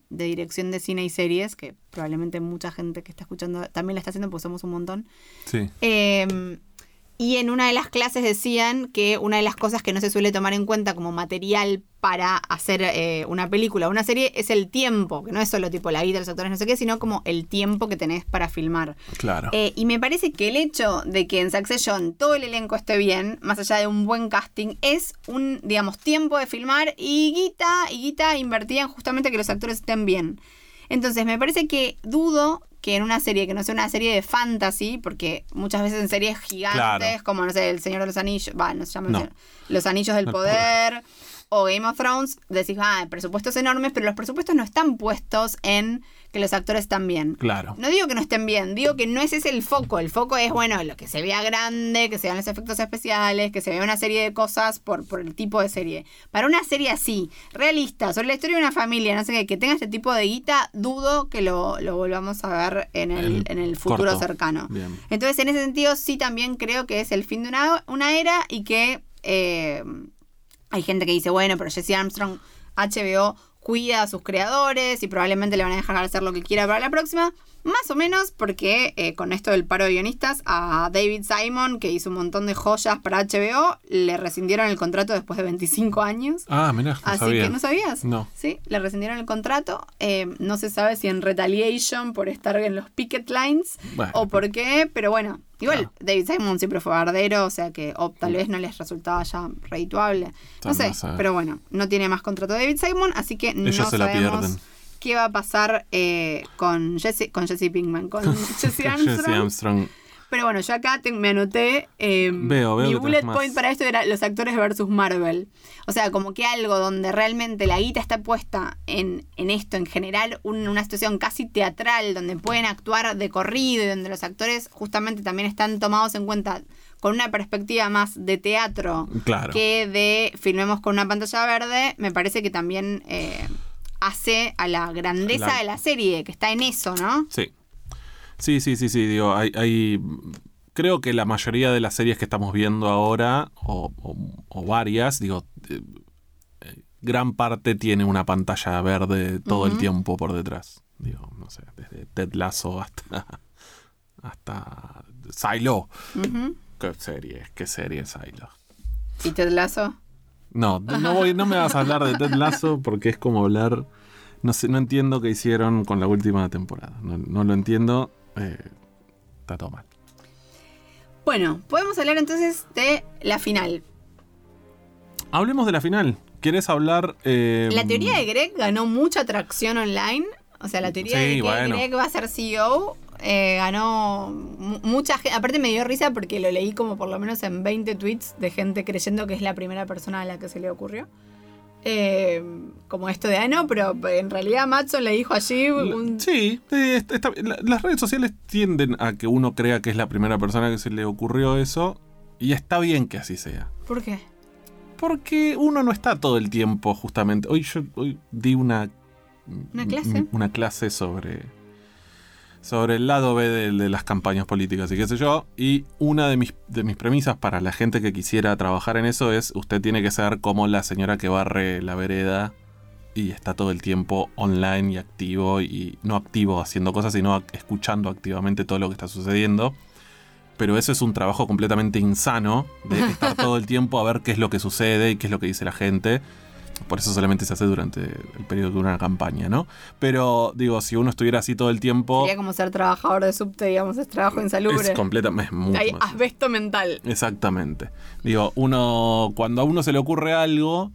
de dirección de cine y series, que probablemente mucha gente que está escuchando también la está haciendo, porque somos un montón. Sí. Eh, y en una de las clases decían que una de las cosas que no se suele tomar en cuenta como material para hacer eh, una película o una serie es el tiempo, que no es solo tipo la vida de los actores, no sé qué, sino como el tiempo que tenés para filmar. Claro. Eh, y me parece que el hecho de que en Succession todo el elenco esté bien, más allá de un buen casting, es un, digamos, tiempo de filmar y guita, y guita invertida en justamente que los actores estén bien. Entonces, me parece que dudo que en una serie que no sea una serie de fantasy, porque muchas veces en series gigantes, Claro. como, no sé, El Señor de los Anillos, va, no se llama No. Los Anillos del El Poder, o Game of Thrones, decís, ah, presupuestos enormes, pero los presupuestos no están puestos en que los actores están bien. Claro. No digo que no estén bien, digo que no ese es el foco. El foco es, bueno, lo que se vea grande, que se vean los efectos especiales, que se vea una serie de cosas por, por el tipo de serie. Para una serie así, realista, sobre la historia de una familia, no sé qué, que tenga este tipo de guita, dudo que lo, lo volvamos a ver en el, El en el futuro corto. cercano. Bien. Entonces, en ese sentido, sí también creo que es el fin de una, una era y que eh, hay gente que dice, bueno, pero Jesse Armstrong, HBO cuida a sus creadores y probablemente le van a dejar hacer lo que quiera para la próxima. Más o menos porque eh, con esto del paro de guionistas, a David Simon, que hizo un montón de joyas para HBO, le rescindieron el contrato después de 25 años. Ah, mira, no Así sabía. que no sabías. No. Sí, le rescindieron el contrato. Eh, no se sabe si en retaliation por estar en los picket lines Bueno. o por qué, pero bueno, igual. David Simon siempre fue bardero, o sea que o tal vez no les resultaba ya redituable. No sé, pero bueno, no tiene más contrato David Simon, así que Ellos no se la sabemos pierden. Qué va a pasar eh, con Jesse, con Jesse Pinkman, con Jesse Jesse Armstrong. Armstrong. Pero bueno, yo acá te- me anoté. eh, Veo, veo mi bullet más. point para esto era los actores versus Marvel. O sea, como que algo donde realmente la guita está puesta en, en esto, en general, un- una situación casi teatral, donde pueden actuar de corrido y donde los actores justamente también están tomados en cuenta con una perspectiva más de teatro Claro. que de filmemos con una pantalla verde, me parece que también eh, hace a la grandeza La- de la serie, que está en eso, ¿no? Sí. Sí, sí, sí, sí. Digo, hay, hay- Creo que la mayoría de las series que estamos viendo ahora, o, o- o varias, digo. eh, eh, gran parte tiene una pantalla verde todo el tiempo por detrás. Digo, no sé, desde Ted Lasso hasta. hasta. Silo. Qué serie, qué serie Silo. ¿Y Ted Lasso? No, no, voy, no me vas a hablar de Ted Lasso porque es como hablar. No sé, no entiendo qué hicieron con la última temporada. No, no lo entiendo. eh, está todo mal. Bueno, podemos hablar entonces de la final. Hablemos de la final. ¿Quieres hablar? eh, La teoría de Greg ganó mucha atracción online. O sea, la teoría Sí, de que bueno. Greg va a ser CEO eh, ganó mu- mucha gente. Aparte me dio risa porque lo leí como por lo menos en 20 tweets de gente creyendo que es la primera persona a la que se le ocurrió. Eh, como esto de, ah, no, pero en realidad Matson le dijo allí un... Sí, eh, está- está- la- las redes sociales tienden a que uno crea que es la primera persona que se le ocurrió eso. Y está bien que así sea. ¿Por qué? Porque uno no está todo el tiempo, justamente. Hoy yo hoy di una. ¿Una clase? Una clase sobre. Sobre el lado B de, de las campañas políticas y qué sé yo. Y una de mis, de mis premisas para la gente que quisiera trabajar en eso es: usted tiene que ser como la señora que barre la vereda y está todo el tiempo online y activo. Y no activo haciendo cosas, sino escuchando activamente todo lo que está sucediendo pero eso es un trabajo completamente insano de estar todo el tiempo a ver qué es lo que sucede y qué es lo que dice la gente. Por eso solamente se hace durante el periodo de una campaña, ¿no? Pero digo, si uno estuviera así todo el tiempo, Sería como ser trabajador de subte, digamos, es trabajo insalubre. es completamente... es Hay asbesto mental. Exactamente. Digo, uno, cuando a uno se le ocurre algo,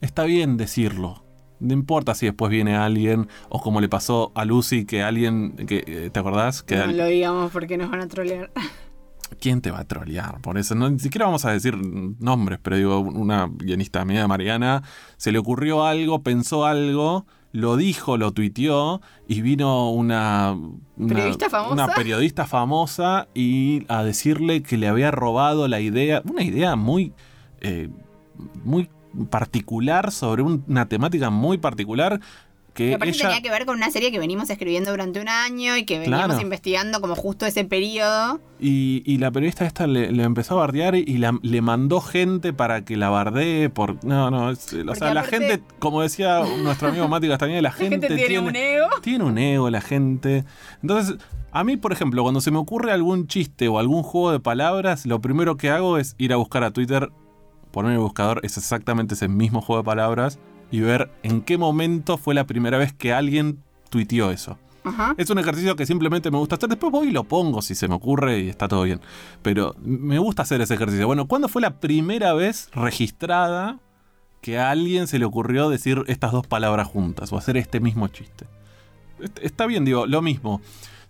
está bien decirlo. No importa si después viene alguien, o como le pasó a Lucy, que alguien, que, eh, ¿te acordás? Que No al- lo digamos porque nos van a trolear. ¿Quién te va a trolear por eso? No, ni siquiera vamos a decir nombres, pero digo, una guionista de Mariana se le ocurrió algo, pensó algo, lo dijo, lo tuiteó y vino una, una- ¿Periodista famosa? una periodista famosa y a decirle que le había robado la idea, una idea muy, eh, muy particular sobre un- una temática muy particular que aparte ella... tenía que ver con una serie que venimos escribiendo durante un año y que veníamos Claro. investigando como justo ese periodo. Y, y la periodista esta le, le empezó a bardear y la- le mandó gente para que la bardee por... No, no, es- o sea, la gente, como decía nuestro amigo Mati Castañeda, la La gente, gente tiene un ego. tiene un ego la gente. Entonces, a mí, por ejemplo, cuando se me ocurre algún chiste o algún juego de palabras, lo primero que hago es ir a buscar a Twitter, poner en el buscador, es exactamente ese mismo juego de palabras y ver en qué momento fue la primera vez que alguien tuiteó eso. Ajá. Es un ejercicio que simplemente me gusta hacer. Después voy y lo pongo si se me ocurre y está todo bien. Pero me gusta hacer ese ejercicio. Bueno, ¿cuándo fue la primera vez registrada que a alguien se le ocurrió decir estas dos palabras juntas o hacer este mismo chiste? Est- Está bien, digo, lo mismo.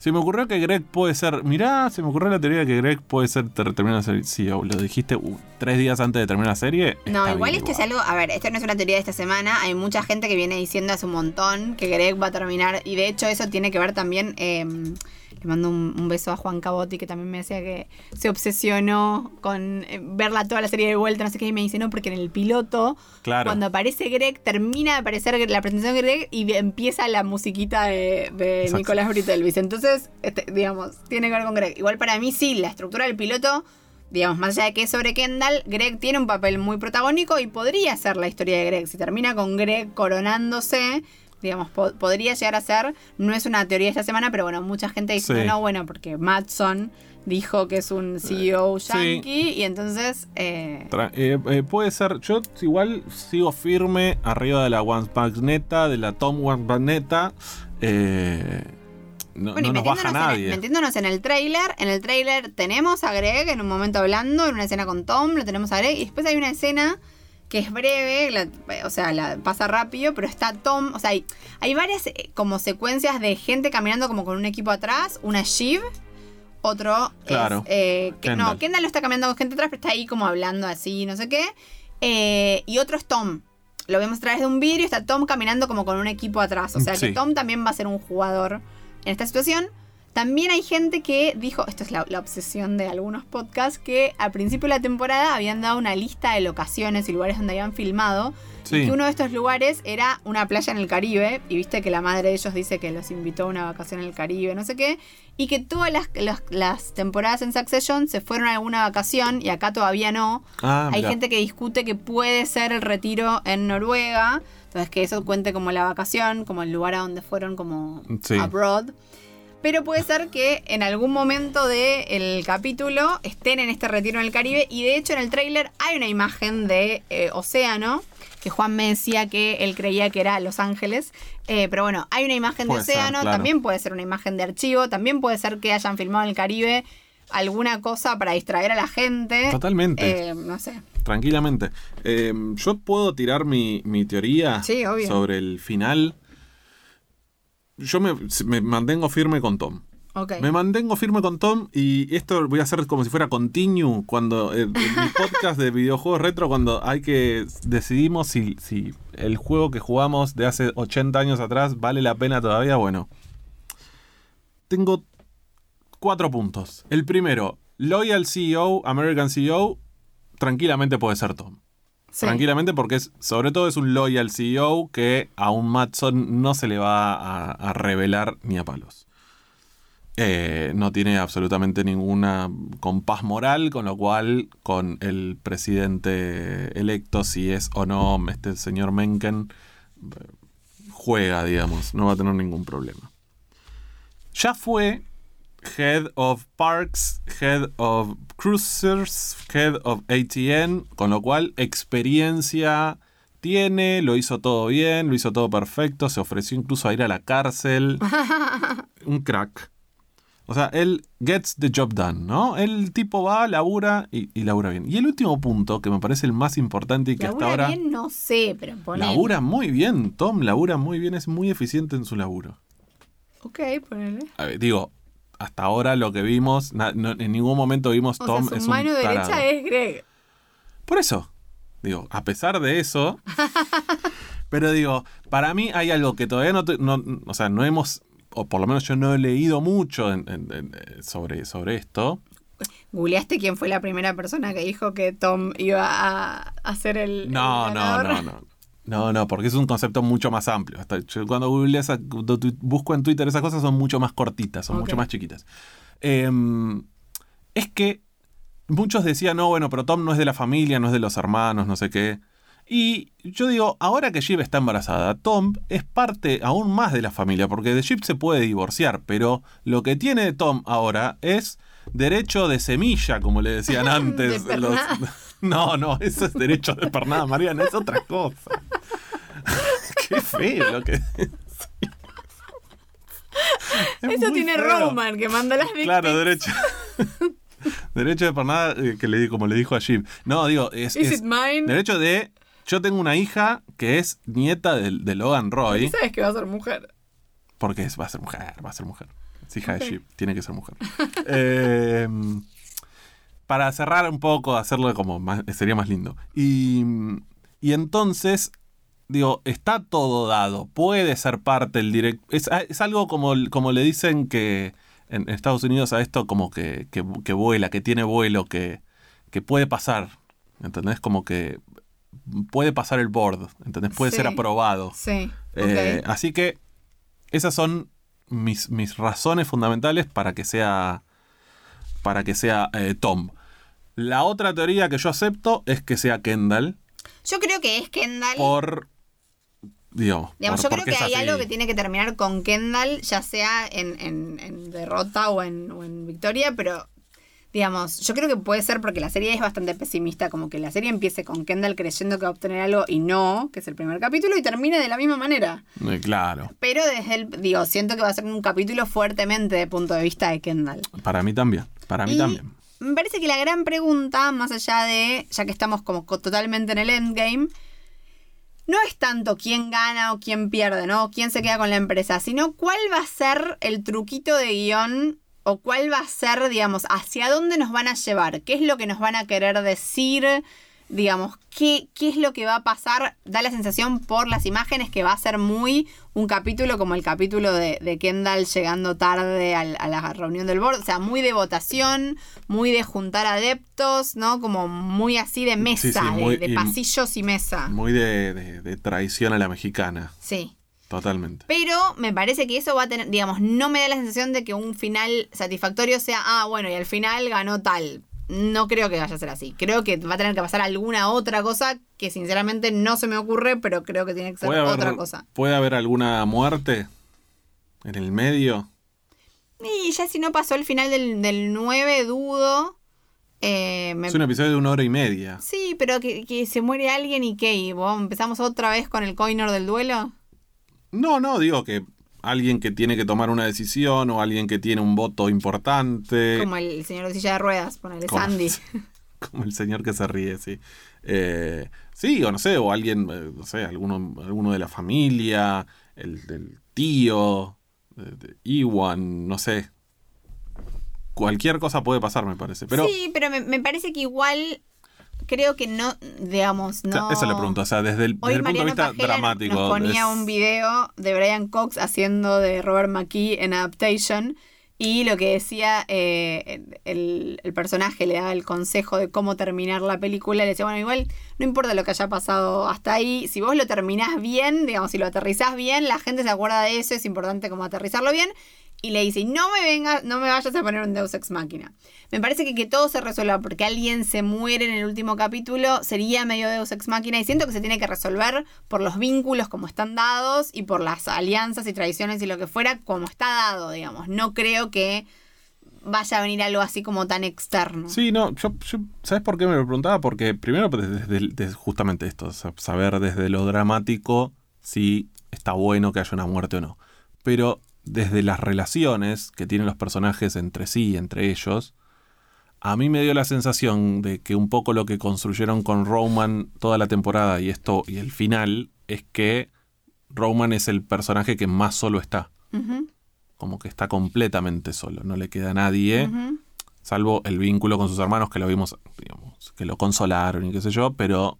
Se me ocurrió que Greg puede ser. Mirá, se me ocurrió la teoría de que Greg puede ser ter- terminar la serie. Sí, lo dijiste uh, tres días antes de terminar la serie. No, igual bien esto es algo, a ver, esto no es una teoría de esta semana, hay mucha gente que viene diciendo hace un montón que Greg va a terminar, y de hecho eso tiene que ver también, eh, le mando un, un beso a Juan Cabotti, que también me decía que se obsesionó con eh, verla toda la serie de vuelta, no sé qué, y me dice, no, porque en el piloto, Claro. cuando aparece Greg, termina de aparecer la presentación de Greg y empieza la musiquita de, de. Nicolás Britelvis. Entonces, este, digamos, tiene que ver con Greg. Igual para mí sí, la estructura del piloto digamos, más allá de que es sobre Kendall, Greg tiene un papel muy protagónico y podría ser la historia de Greg. Si termina con Greg coronándose, digamos, po- podría llegar a ser, no es una teoría de esta semana, pero bueno, mucha gente dice, Sí. no, no, bueno, porque Matson dijo que es un CEO Sí. yankee y entonces... eh, eh, eh, puede ser, yo igual sigo firme arriba de la One Neta, de la Tom One Neta. Eh, no, Bueno, no nos baja en nadie. metiéndonos en el tráiler, en el tráiler tenemos a Greg en un momento hablando, en una escena con Tom, lo tenemos a Greg, y después hay una escena que es breve, la- o sea, la pasa rápido, pero está Tom, o sea, hay, hay varias eh, como secuencias de gente caminando como con un equipo atrás, una Shiv, otro Claro, es, eh, que, no, Kendall. Kendall no está caminando con gente atrás, pero está ahí como hablando así, no sé qué, Eh, y otro es Tom. Lo vemos a través de un vidrio, está Tom caminando como con un equipo atrás. O sea que. Tom también va a ser un jugador en esta situación. También hay gente que dijo, esto es la, la obsesión de algunos podcasts, que al principio de la temporada habían dado una lista de locaciones y lugares donde habían filmado. Sí. Y que uno de estos lugares era una playa en el Caribe. Y viste que la madre de ellos dice que los invitó a una vacación en el Caribe, no sé qué. Y que todas las, las- las temporadas en Succession se fueron a alguna vacación y acá todavía no. Ah, Hay gente que discute que puede ser el retiro en Noruega. Entonces que eso cuente como la vacación, como el lugar a donde fueron como Sí. abroad. Pero puede ser que en algún momento del capítulo estén en este retiro en el Caribe. Y de hecho en el tráiler hay una imagen de eh, océano. Que Juan me decía que él creía que era Los Ángeles. Eh, pero bueno, hay una imagen Puede de ser, océano. claro. También puede ser una imagen de archivo. También puede ser que hayan filmado en el Caribe alguna cosa para distraer a la gente. Totalmente. Eh, no sé. Tranquilamente. Eh, yo puedo tirar mi, mi teoría Sí, sobre el final. Yo me, me mantengo firme con Tom. Ok. Me mantengo firme con Tom y esto voy a hacer como si fuera continue cuando en, en mi podcast de videojuegos retro cuando hay que decidimos si, si el juego que jugamos de hace 80 años atrás vale la pena todavía. Bueno, tengo cuatro puntos. El primero, Loyal CEO, American CEO, tranquilamente puede ser Tom. Sí. Tranquilamente porque es, sobre todo es un loyal CEO que a un Matson no se le va a, revelar ni a palos. Eh, no tiene absolutamente ninguna compás moral, con lo cual con el presidente electo, si es o no este señor Mencken, eh, juega, digamos, no va a tener ningún problema. Ya fue Head of Parks, Head of Cruisers, Head of ATN, con lo cual experiencia tiene, lo hizo todo bien, lo hizo todo perfecto, se ofreció incluso a ir a la cárcel. Un crack. O sea, él gets the job done, ¿no? El tipo va, labura y, y labura bien. Y el último punto, que me parece el más importante y que Labura hasta ahora... bien, no sé, pero ponele. Labura muy bien, Tom labura muy bien, es muy eficiente en su laburo. Ok, ponele. A ver, digo, hasta ahora lo que vimos, na- no- en ningún momento vimos O Tom sea, es su un mano tarado. derecha es Greg. Por eso, digo, a pesar de eso, pero digo, para mí hay algo que todavía no, no- o sea, no hemos, o por lo menos yo no he leído mucho en- en- en- eh, sobre, sobre esto. ¿Googleaste quién fue la primera persona que dijo que Tom iba a hacer el. No, el no, no, no. No, no, porque es un concepto mucho más amplio. Hasta yo cuando esa- tu- busco en Twitter esas cosas son mucho más cortitas, son mucho más chiquitas. Em, es que muchos decían, no, bueno, pero Tom no es de la familia, no es de los hermanos, no sé qué. Y yo digo, ahora que Jeep está embarazada, Tom es parte aún más de la familia, porque de Jeep se puede divorciar, pero lo que tiene Tom ahora es derecho de semilla, como le decían antes. De los-. No, no, eso es derecho de pernada, Mariana, es otra cosa. Qué feo lo que Es Eso tiene. Roman, que manda las dick Claro, derecho. derecho de pernada eh, que le como le dijo a Jim. No, digo, es, Is es it mine? derecho de. Yo tengo una hija que es nieta de, de Logan Roy. Sabes que va a ser mujer. Porque es, va a ser mujer, va a ser mujer. Es hija de Jeep, tiene que ser mujer. Eh, para cerrar un poco, hacerlo como más, sería más lindo. Y, y entonces, digo, está todo dado. Puede ser parte del directo. Es, es algo como, como le dicen que en Estados Unidos a esto como que, que, que vuela, que tiene vuelo, que, que puede pasar. ¿Entendés? Como que puede pasar el board. ¿Entendés? Puede Sí. ser aprobado. Sí. Eh. Así que esas son mis, mis razones fundamentales para que sea para que sea eh, Tom. La otra teoría que yo acepto es que sea Kendall Yo creo que es Kendall. por digamos, Digamos, por- yo creo que hay así. algo que tiene que terminar con Kendall, ya sea en, en- en derrota o en, o en victoria, pero digamos, yo creo que puede ser porque la serie es bastante pesimista, como que la serie empiece con Kendall creyendo que va a obtener algo y no, que es el primer capítulo, y termine de la misma manera. Eh, claro, Pero desde el, digo, siento que va a ser un capítulo fuertemente de punto de vista de Kendall. para mí también, para mí Y también. Me parece que la gran pregunta, más allá de, ya que estamos como co- totalmente en el endgame, no es tanto quién gana o quién pierde, ¿no? O quién se queda con la empresa, sino cuál va a ser el truquito de guion o cuál va a ser, digamos, hacia dónde nos van a llevar, qué es lo que nos van a querer decir, digamos, ¿qué, ¿qué es lo que va a pasar? Da la sensación por las imágenes que va a ser muy un capítulo como el capítulo de, de Kendall llegando tarde al- a la reunión del board. O sea, muy de votación, muy de juntar adeptos, ¿no? Como muy así de mesa, Sí, sí, de- muy- de, y- pasillos y mesa. Muy de, de- de traición a la mexicana, Sí. totalmente. Pero me parece que eso va a tener, digamos, no me da la sensación de que un final satisfactorio sea, ah, bueno, y al final ganó tal. No creo que vaya a ser así. Creo que va a tener que pasar alguna otra cosa que sinceramente no se me ocurre, pero creo que tiene que ser ¿Puede haber, otra cosa. ¿Puede haber alguna muerte en el medio? Y ya si no pasó el final del, del 9, dudo. Eh, me- Es un episodio de una hora y media. Sí, pero que, que se muere alguien y qué, y vos empezamos otra vez con el coinor del duelo. No, no, digo que alguien que tiene que tomar una decisión o alguien que tiene un voto importante. Como el señor de silla de ruedas, ponele Como- Sandy. Como el señor que se ríe, sí. Eh, sí, o no sé, o alguien, eh, no sé, alguno, alguno de la familia, el del tío, Iwan, no sé. Cualquier cosa puede pasar, me parece. Pero Sí, pero me, me parece que igual creo que no, digamos, no. esa es la pregunta. O sea, desde el, Hoy desde el punto de vista Pajela dramático. nos ponía es- un video de Brian Cox haciendo de Robert McKee en Adaptation y lo que decía eh, el, el personaje le daba el consejo de cómo terminar la película. Le decía, bueno, igual no importa lo que haya pasado hasta ahí, si vos lo terminás bien, digamos, si lo aterrizás bien, la gente se acuerda de eso, es importante como aterrizarlo bien. Y le dice, no me vengas, no me vayas a poner un Deus Ex Máquina. Me parece que que todo se resuelva porque alguien se muere en el último capítulo sería medio Deus Ex Máquina y siento que se tiene que resolver por los vínculos como están dados y por las alianzas y tradiciones y lo que fuera como está dado, digamos. No creo que vaya a venir algo así como tan externo. Sí, no, yo, yo- ¿sabes por qué me lo preguntaba? Porque primero pues, desde, justamente esto, saber desde lo dramático si está bueno que haya una muerte o no. Pero desde las relaciones que tienen los personajes entre sí, entre ellos, a mí me dio la sensación de que un poco lo que construyeron con Roman toda la temporada y esto y el final es que Roman es el personaje que más solo está. Ujú, Como que está completamente solo, no le queda a nadie salvo el vínculo con sus hermanos que lo vimos, digamos, que lo consolaron y qué sé yo, pero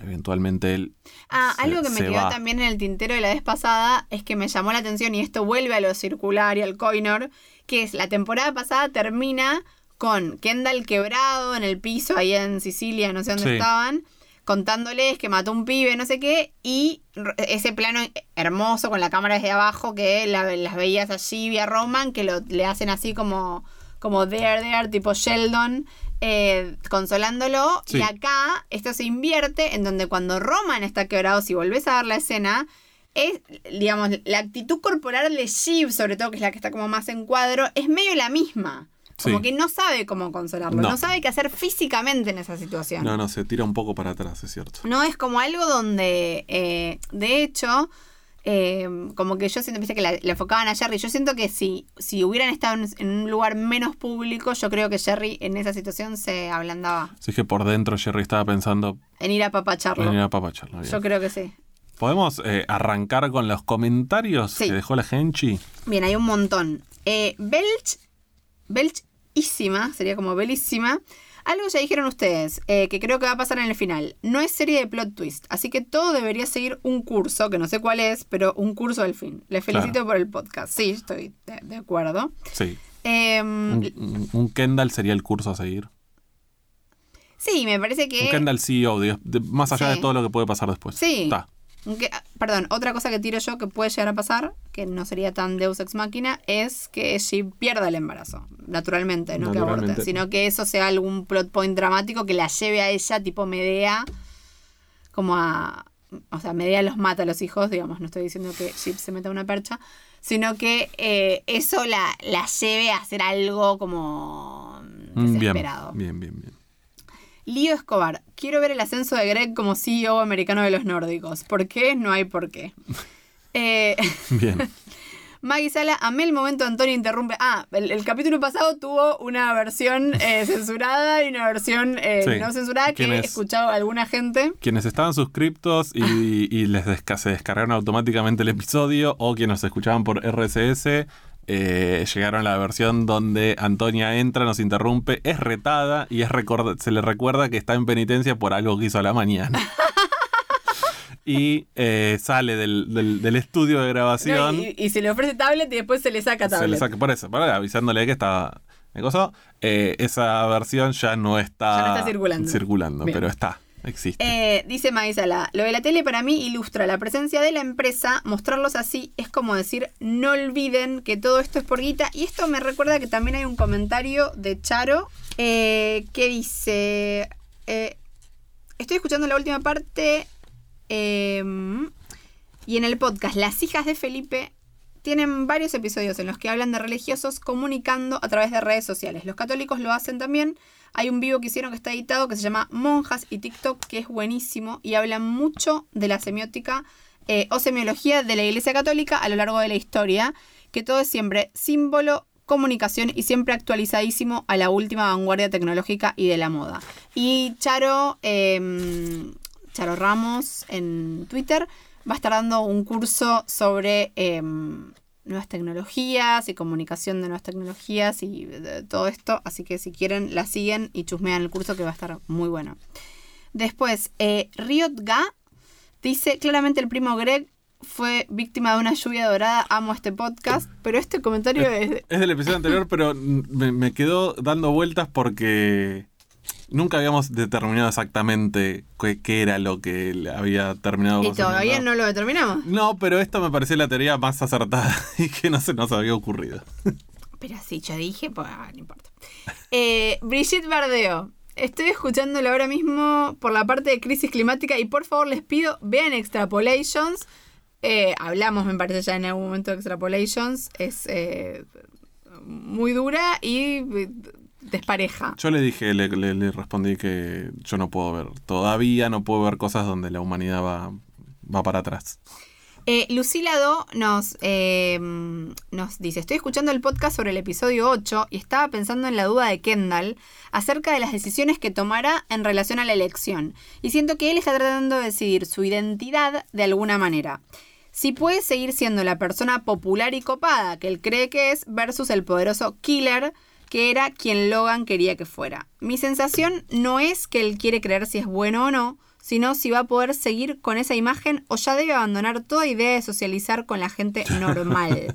eventualmente él... Ah, se- algo que me quedó va. también en el tintero de la vez pasada es que me llamó la atención y esto vuelve a lo circular y al coinor, que es la temporada pasada termina con Kendall quebrado en el piso ahí en Sicilia, no sé dónde Sí. estaban, contándoles que mató un pibe, no sé qué, y ese plano hermoso con la cámara desde abajo que la- las veías allí vía Roman, que lo, le hacen así como, como there, there, tipo Sheldon, eh, consolándolo. Sí. Y acá esto se invierte en donde cuando Roman está quebrado, si volvés a ver la escena, es, digamos, la actitud corporal de Shiv, sobre todo, que es la que está como más en cuadro, es medio la misma. Como Sí. que no sabe cómo consolarlo, No. no. sabe qué hacer físicamente en esa situación. No, no, se tira un poco para atrás, es cierto. No, es como algo donde, eh, de hecho, eh, como que yo siento, viste que la- le enfocaban a Jerry. Yo siento que si, si hubieran estado en, en un lugar menos público, yo creo que Jerry en esa situación se ablandaba Así que por dentro Jerry estaba pensando en ir a papacharlo. en ir a papacharlo. Yo creo que sí. ¿Podemos eh, arrancar con los comentarios Sí. que dejó la Genchi? Bien, hay un montón. Eh, Belch, Sería como belísima. Algo ya dijeron ustedes, eh, que creo que va a pasar en el final. No es serie de plot twist, así que todo debería seguir un curso, que no sé cuál es, pero un curso del fin. Les felicito Claro. por el podcast. Sí, estoy de, de acuerdo. Sí. Em, Un, Kendall sería el curso a seguir. sí, me parece que... Un Kendall CEO, digo, de- más allá Sí. de todo lo que puede pasar después. Sí. Está. Ah, perdón, otra cosa que tiro yo que puede llegar a pasar, que no sería tan Deus Ex Máquina, es que Sheep pierda el embarazo, naturalmente, no que aborte, sino que eso sea algún plot point dramático que la lleve a ella, tipo Medea, como a... O sea, Medea los mata a los hijos, digamos, no estoy diciendo que Sheep se meta una percha, sino que eh, eso la, la lleve a hacer algo como Mm, Bien, desesperado. bien, bien, bien. Lío Escobar, quiero ver el ascenso de Greg como CEO americano de los nórdicos. ¿Por qué? No hay por qué. Eh, Bien. Maggie Sala, amé el momento Antonio interrumpe. Ah, el, el capítulo pasado tuvo una versión eh, censurada y una versión eh, Sí. no censurada que he escuchado a alguna gente. Quienes estaban suscriptos y, y les desca- se descargaron automáticamente el episodio o quienes escuchaban por RSS, eh, llegaron a la versión donde Antonia entra, nos interrumpe, es retada y es se le recuerda que está en penitencia por algo que hizo a la mañana. y eh, sale del, del- del estudio de No, grabación. y, y se le ofrece tablet y después se le saca se tablet. le saca por eso, por ahí, avisándole que estaba. ¿Me? Eh, esa versión ya no está, Ya no está circulando. circulando, pero está, existe. Eh, dice Maisala, lo de la tele para mí ilustra la presencia de la empresa, mostrarlos así es como decir, no olviden que todo esto es por guita. Y esto me recuerda que también hay un comentario de Charo eh, que dice, eh, estoy escuchando la última parte eh, y en el podcast Las hijas de Felipe tienen varios episodios en los que hablan de religiosos comunicando a través de redes sociales. Los católicos lo hacen también. Hay un vivo que hicieron que está editado que se llama Monjas y TikTok, que es buenísimo y hablan mucho de la semiótica eh, o semiología de la Iglesia Católica a lo largo de la historia, que todo es siempre símbolo, comunicación y siempre actualizadísimo a la última vanguardia tecnológica y de la moda. Y Charo, eh, Charo Ramos en Twitter va a estar dando un curso sobre eh, nuevas tecnologías y comunicación de nuevas tecnologías y de todo esto. Así que si quieren, la siguen y chusmean el curso que va a estar muy bueno. Después, eh, Riot Ga dice claramente el primo Greg fue víctima de una lluvia dorada. Amo este podcast, pero este comentario es de- Es del episodio anterior, pero me, me quedó dando vueltas porque nunca habíamos determinado exactamente qué, qué era lo que le había terminado y todavía no lo determinamos. No, pero esto me pareció la teoría más acertada y que no se nos había ocurrido. Pero sí, yo dije, pues ah, no importa. Eh, Brigitte Bardeo. Estoy escuchándolo ahora mismo por la parte de crisis climática y por favor les pido, vean Extrapolations. Eh, hablamos, me parece, ya en algún momento de Extrapolations. Es eh, muy dura y eh, despareja. Yo le dije, le, le- le respondí que yo no puedo ver, todavía no puedo ver cosas donde la humanidad va, va para atrás. Eh, Lucila Do nos, eh, nos dice, estoy escuchando el podcast sobre el episodio 8 y estaba pensando en la duda de Kendall acerca de las decisiones que tomará en relación a la elección. Y siento que él está tratando de decidir su identidad de alguna manera. Si puede seguir siendo la persona popular y copada que él cree que es versus el poderoso killer que era quien Logan quería que fuera. Mi sensación no es que él quiere creer si es bueno o no, sino si va a poder seguir con esa imagen o ya debe abandonar toda idea de socializar con la gente normal.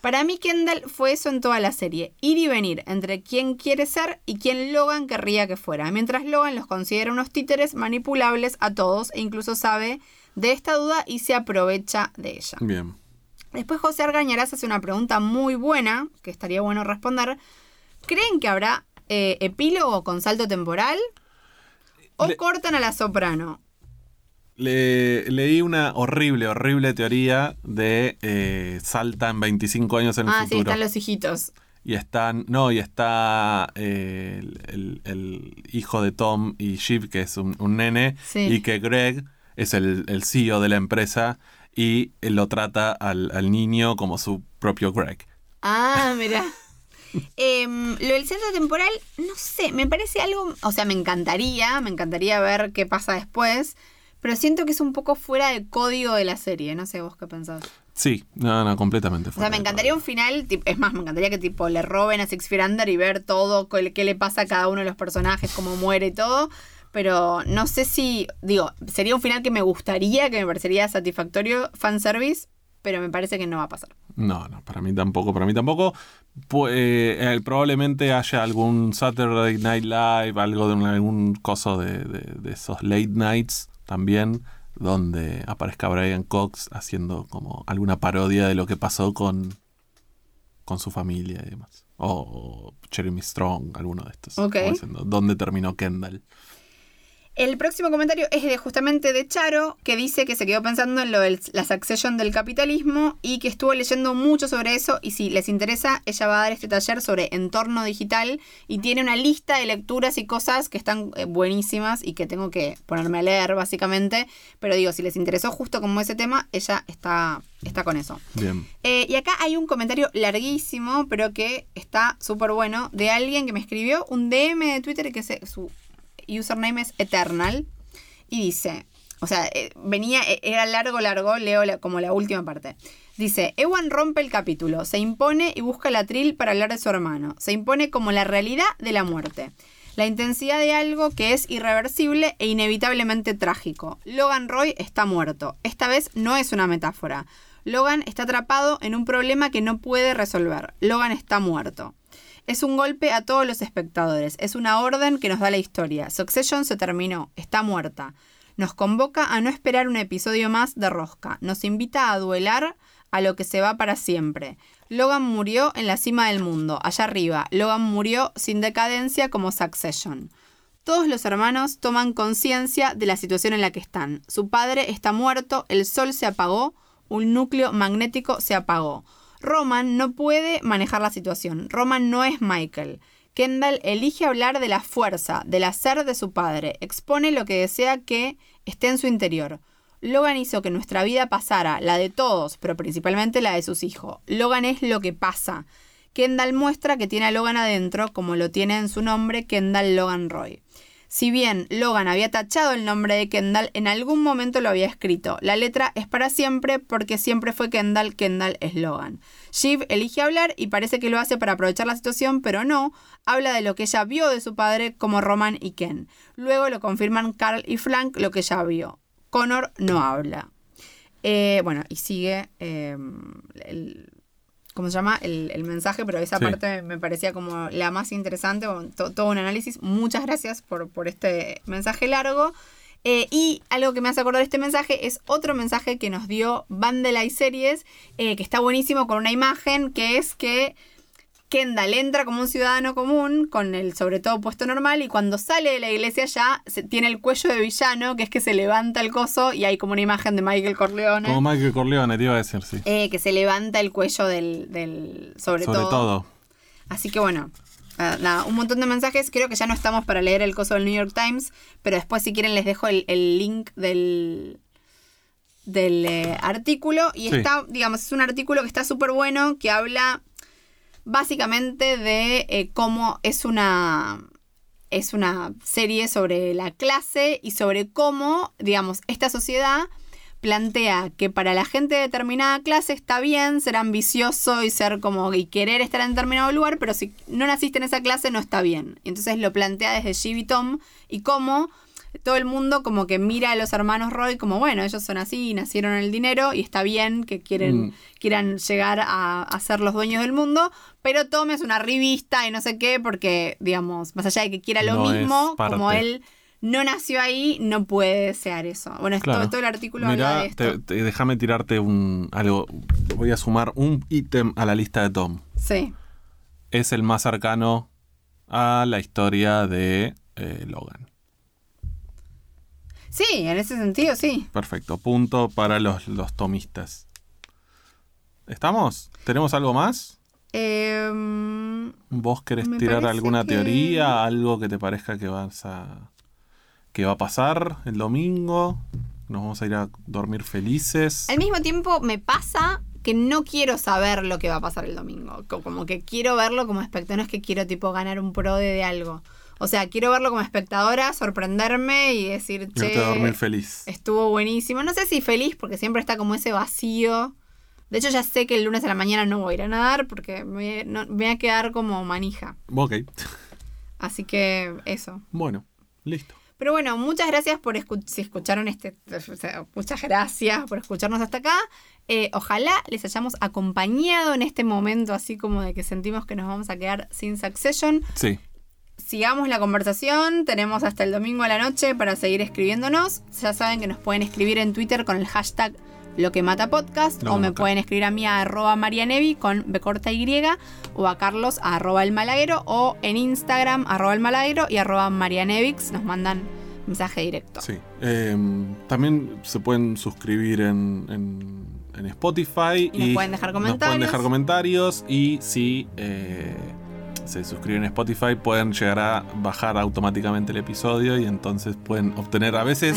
Para mí Kendall fue eso en toda la serie, ir y venir entre quién quiere ser y quién Logan querría que fuera, mientras Logan los considera unos títeres manipulables a todos e incluso sabe de esta duda y se aprovecha de ella. Bien. Después José Argañarás hace una pregunta muy buena, que estaría bueno responder. ¿Creen que habrá eh, epílogo con salto temporal? ¿O Le- cortan a la soprano? Le, leí una horrible, horrible teoría de eh, saltan 25 años en el Ah, sí, futuro. están los hijitos. Y están, no, y está eh, el, el- el hijo de Tom y Shiv, que es un, un nene, Sí. y que Greg es el, el CEO de la empresa y lo trata al, al niño como su propio Greg. Ah, mira. Em, lo del centro temporal, no sé, me parece algo, o sea, me encantaría, me encantaría ver qué pasa después, pero siento que es un poco fuera del código de la serie, no sé vos qué pensás. Sí, no, no, completamente. O sea, fuera me encantaría un final, es más, me encantaría que tipo le roben a Six Feet Under y ver todo, qué le pasa a cada uno de los personajes, cómo muere y todo. Pero no sé si, digo, sería un final que me gustaría, que me parecería satisfactorio, fanservice, pero me parece que no va a pasar. No, no, para mí tampoco, para mí tampoco. Pu- eh, eh, probablemente haya algún Saturday Night Live, algo de un- algún coso de, de- de esos late nights también, donde aparezca Brian Cox haciendo como alguna parodia de lo que pasó con, con su familia y demás. O, o Jeremy Strong, alguno de estos. Ok. como diciendo, ¿Dónde terminó Kendall? El próximo comentario es de justamente de Charo, que dice que se quedó pensando en lo de la succession del capitalismo y que estuvo leyendo mucho sobre eso y si les interesa, ella va a dar este taller sobre entorno digital y tiene una lista de lecturas y cosas que están eh, buenísimas y que tengo que ponerme a leer básicamente, pero digo, si les interesó justo como ese tema, ella está, está con eso. Bien. Eh, y acá hay un comentario larguísimo, pero que está súper bueno, de alguien que me escribió un DM de Twitter que se, su username es Eternal. Y dice, O sea, eh, venía, eh, era largo, largo, leo como la última parte. Dice, Ewan rompe el capítulo, se impone y busca la tril para hablar de su hermano. Se impone como la realidad de la muerte. La intensidad de algo que es irreversible e inevitablemente trágico. Logan Roy está muerto. Esta vez no es una metáfora. Logan está atrapado en un problema que no puede resolver. Logan está muerto. Es un golpe a todos los espectadores. Es una orden que nos da la historia. Succession se terminó. Está muerta. Nos convoca a no esperar un episodio más de Rosca. Nos invita a duelar a lo que se va para siempre. Logan murió en la cima del mundo, allá arriba. Logan murió sin decadencia como Succession. Todos los hermanos toman conciencia de la situación en la que están. Su padre está muerto, el sol se apagó, un núcleo magnético se apagó. Roman no puede manejar la situación. Roman no es Michael. Kendall elige hablar de la fuerza, del hacer de su padre. Expone lo que desea que esté en su interior. Logan hizo que nuestra vida pasara, la de todos, pero principalmente la de sus hijos. Logan es lo que pasa. Kendall muestra que tiene a Logan adentro, como lo tiene en su nombre Kendall Logan Roy. Si bien Logan había tachado el nombre de Kendall, en algún momento lo había escrito. La letra es para siempre porque siempre fue Kendall, Kendall es Logan. Shiv elige hablar y parece que lo hace para aprovechar la situación, pero no. Habla de lo que ella vio de su padre como Roman y Ken. Luego lo confirman Carl y Frank lo que ella vio. Connor no habla. Eh, bueno, y sigue eh, el, ¿cómo se llama? El, el mensaje, pero esa Sí. parte me parecía como la más interesante, to- todo un análisis. Muchas gracias por, por este mensaje largo. Eh, y algo que me hace acordar este mensaje es otro mensaje que nos dio Vandela y Series, eh, que está buenísimo con una imagen, que es que Kendall entra como un ciudadano común, con el sobre todo puesto normal, y cuando sale de la iglesia ya se, tiene el cuello de villano, que es que se levanta el coso, y hay como una imagen de Michael Corleone. Como Michael Corleone, te iba a decir, sí. eh, que se levanta el cuello del, del sobre, Sobre todo. todo. Así que bueno, nada, un montón de mensajes. Creo que ya no estamos para leer el coso del New York Times, pero después si quieren les dejo el, el link del, del eh, artículo. Y Sí. está, digamos, es un artículo que está súper bueno, que habla básicamente de eh, cómo es una... Es una serie sobre la clase y sobre cómo, digamos, esta sociedad plantea que para la gente de determinada clase está bien ser ambicioso y ser como y querer estar en determinado lugar, pero si no naciste en esa clase no está bien. Entonces lo plantea desde y Tom y cómo todo el mundo como que mira a los hermanos Roy como bueno, ellos son así, nacieron en el dinero y está bien que quieren, Mm. quieran llegar a, a ser los dueños del mundo, pero Tom es una revista y no sé qué, porque digamos, más allá de que quiera lo No mismo, como él no nació ahí, no puede desear eso. Bueno, todo, Claro. todo el artículo habla de esto. déjame tirarte un algo. Voy a sumar un ítem a la lista de Tom. Sí. Es el más cercano a la historia de eh, Logan. Sí, en ese sentido, sí. Perfecto. Punto para los, los tomistas. ¿Estamos? ¿Tenemos algo más? Em, ¿Vos querés tirar alguna que- teoría? ¿Algo que te parezca que vas a. que va a pasar el domingo? ¿Nos vamos a ir a dormir felices? al mismo tiempo me pasa que no quiero saber lo que va a pasar el domingo. Co- Como que quiero verlo como espectador, no es que quiero tipo ganar un pro de, de algo. O sea, quiero verlo como espectadora, sorprenderme y decir, che, a dormir feliz. estuvo buenísimo. No sé si feliz porque siempre está como ese vacío. De hecho, ya sé que el lunes a la mañana no voy a ir a nadar porque me, no- me voy a quedar como manija. Ok. Así que eso. Bueno, listo. Pero bueno, muchas gracias por escu- si escucharon este. o sea, muchas gracias por escucharnos hasta acá. Eh, ojalá les hayamos acompañado en este momento, así como de que sentimos que nos vamos a quedar sin Succession. Sí. Sigamos la conversación. Tenemos hasta el domingo a la noche para seguir escribiéndonos. Ya saben que nos pueden escribir en Twitter con el hashtag lo que mata podcast o me pueden escribir a mí a arroba marianevi con b corta y o a carlos a arroba el malaguero o en instagram arroba el malaguero y arroba marianevix nos mandan mensaje directo Sí. Eh, también se pueden suscribir en, en- en Spotify. Y nos pueden dejar Nos pueden comentarios. dejar comentarios. Y si eh, se suscriben en Spotify, pueden llegar a bajar automáticamente el episodio. Y entonces pueden obtener a veces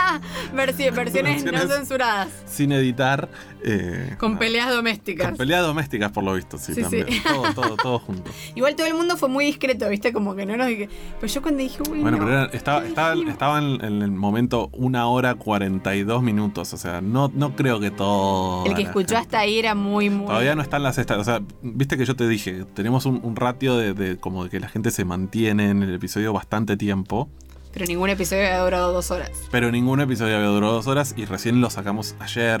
Versi- versiones, no censuradas. sin editar. Eh, Con nada. peleas domésticas. Con peleas domésticas, por lo visto, sí, Sí, también. sí. Todo, todo, todo junto. Igual todo el mundo fue muy discreto, ¿viste? Como que no nos dije. Pero yo cuando dije, Bueno, no, pero era- estaba, ¿qué estaba, estaba en, el momento una hora 42 minutos. O sea, no, no creo que todo. El que escuchó hasta ahí era muy, muy. Todavía no están las estas. O sea, viste que yo te dije, tenemos un, un ratio de, de como de que la gente se mantiene en el episodio bastante tiempo. Pero ningún episodio había durado dos horas. Pero ningún episodio había durado dos horas y recién lo sacamos ayer.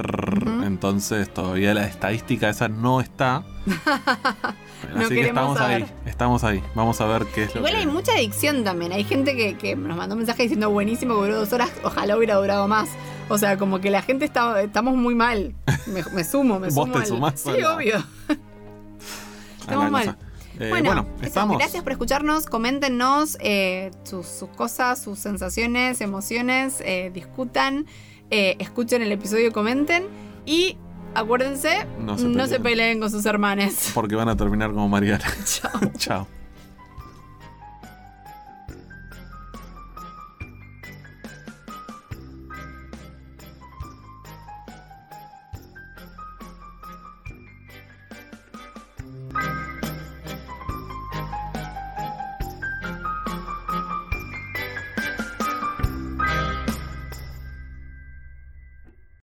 Entonces todavía la estadística esa no está. No Así que estamos saber. ahí. Estamos ahí. Vamos a ver qué es lo Igual que. hay mucha adicción también. Hay gente que, que nos mandó mensajes diciendo buenísimo que duró dos horas, ojalá hubiera durado más. O sea, como que la gente está, estamos muy mal. Me, me sumo, me ¿Vos sumo. te al- sumás Sí, obvio. estamos mal. cosa. Eh, bueno, bueno, eso, estamos. gracias por escucharnos. Coméntenos eh, sus, sus cosas, sus sensaciones, emociones. eh, discutan. escuchen el episodio y comenten. Y acuérdense, No no se peleen con sus hermanes. Porque van a terminar como Mariana. Chao. Chao.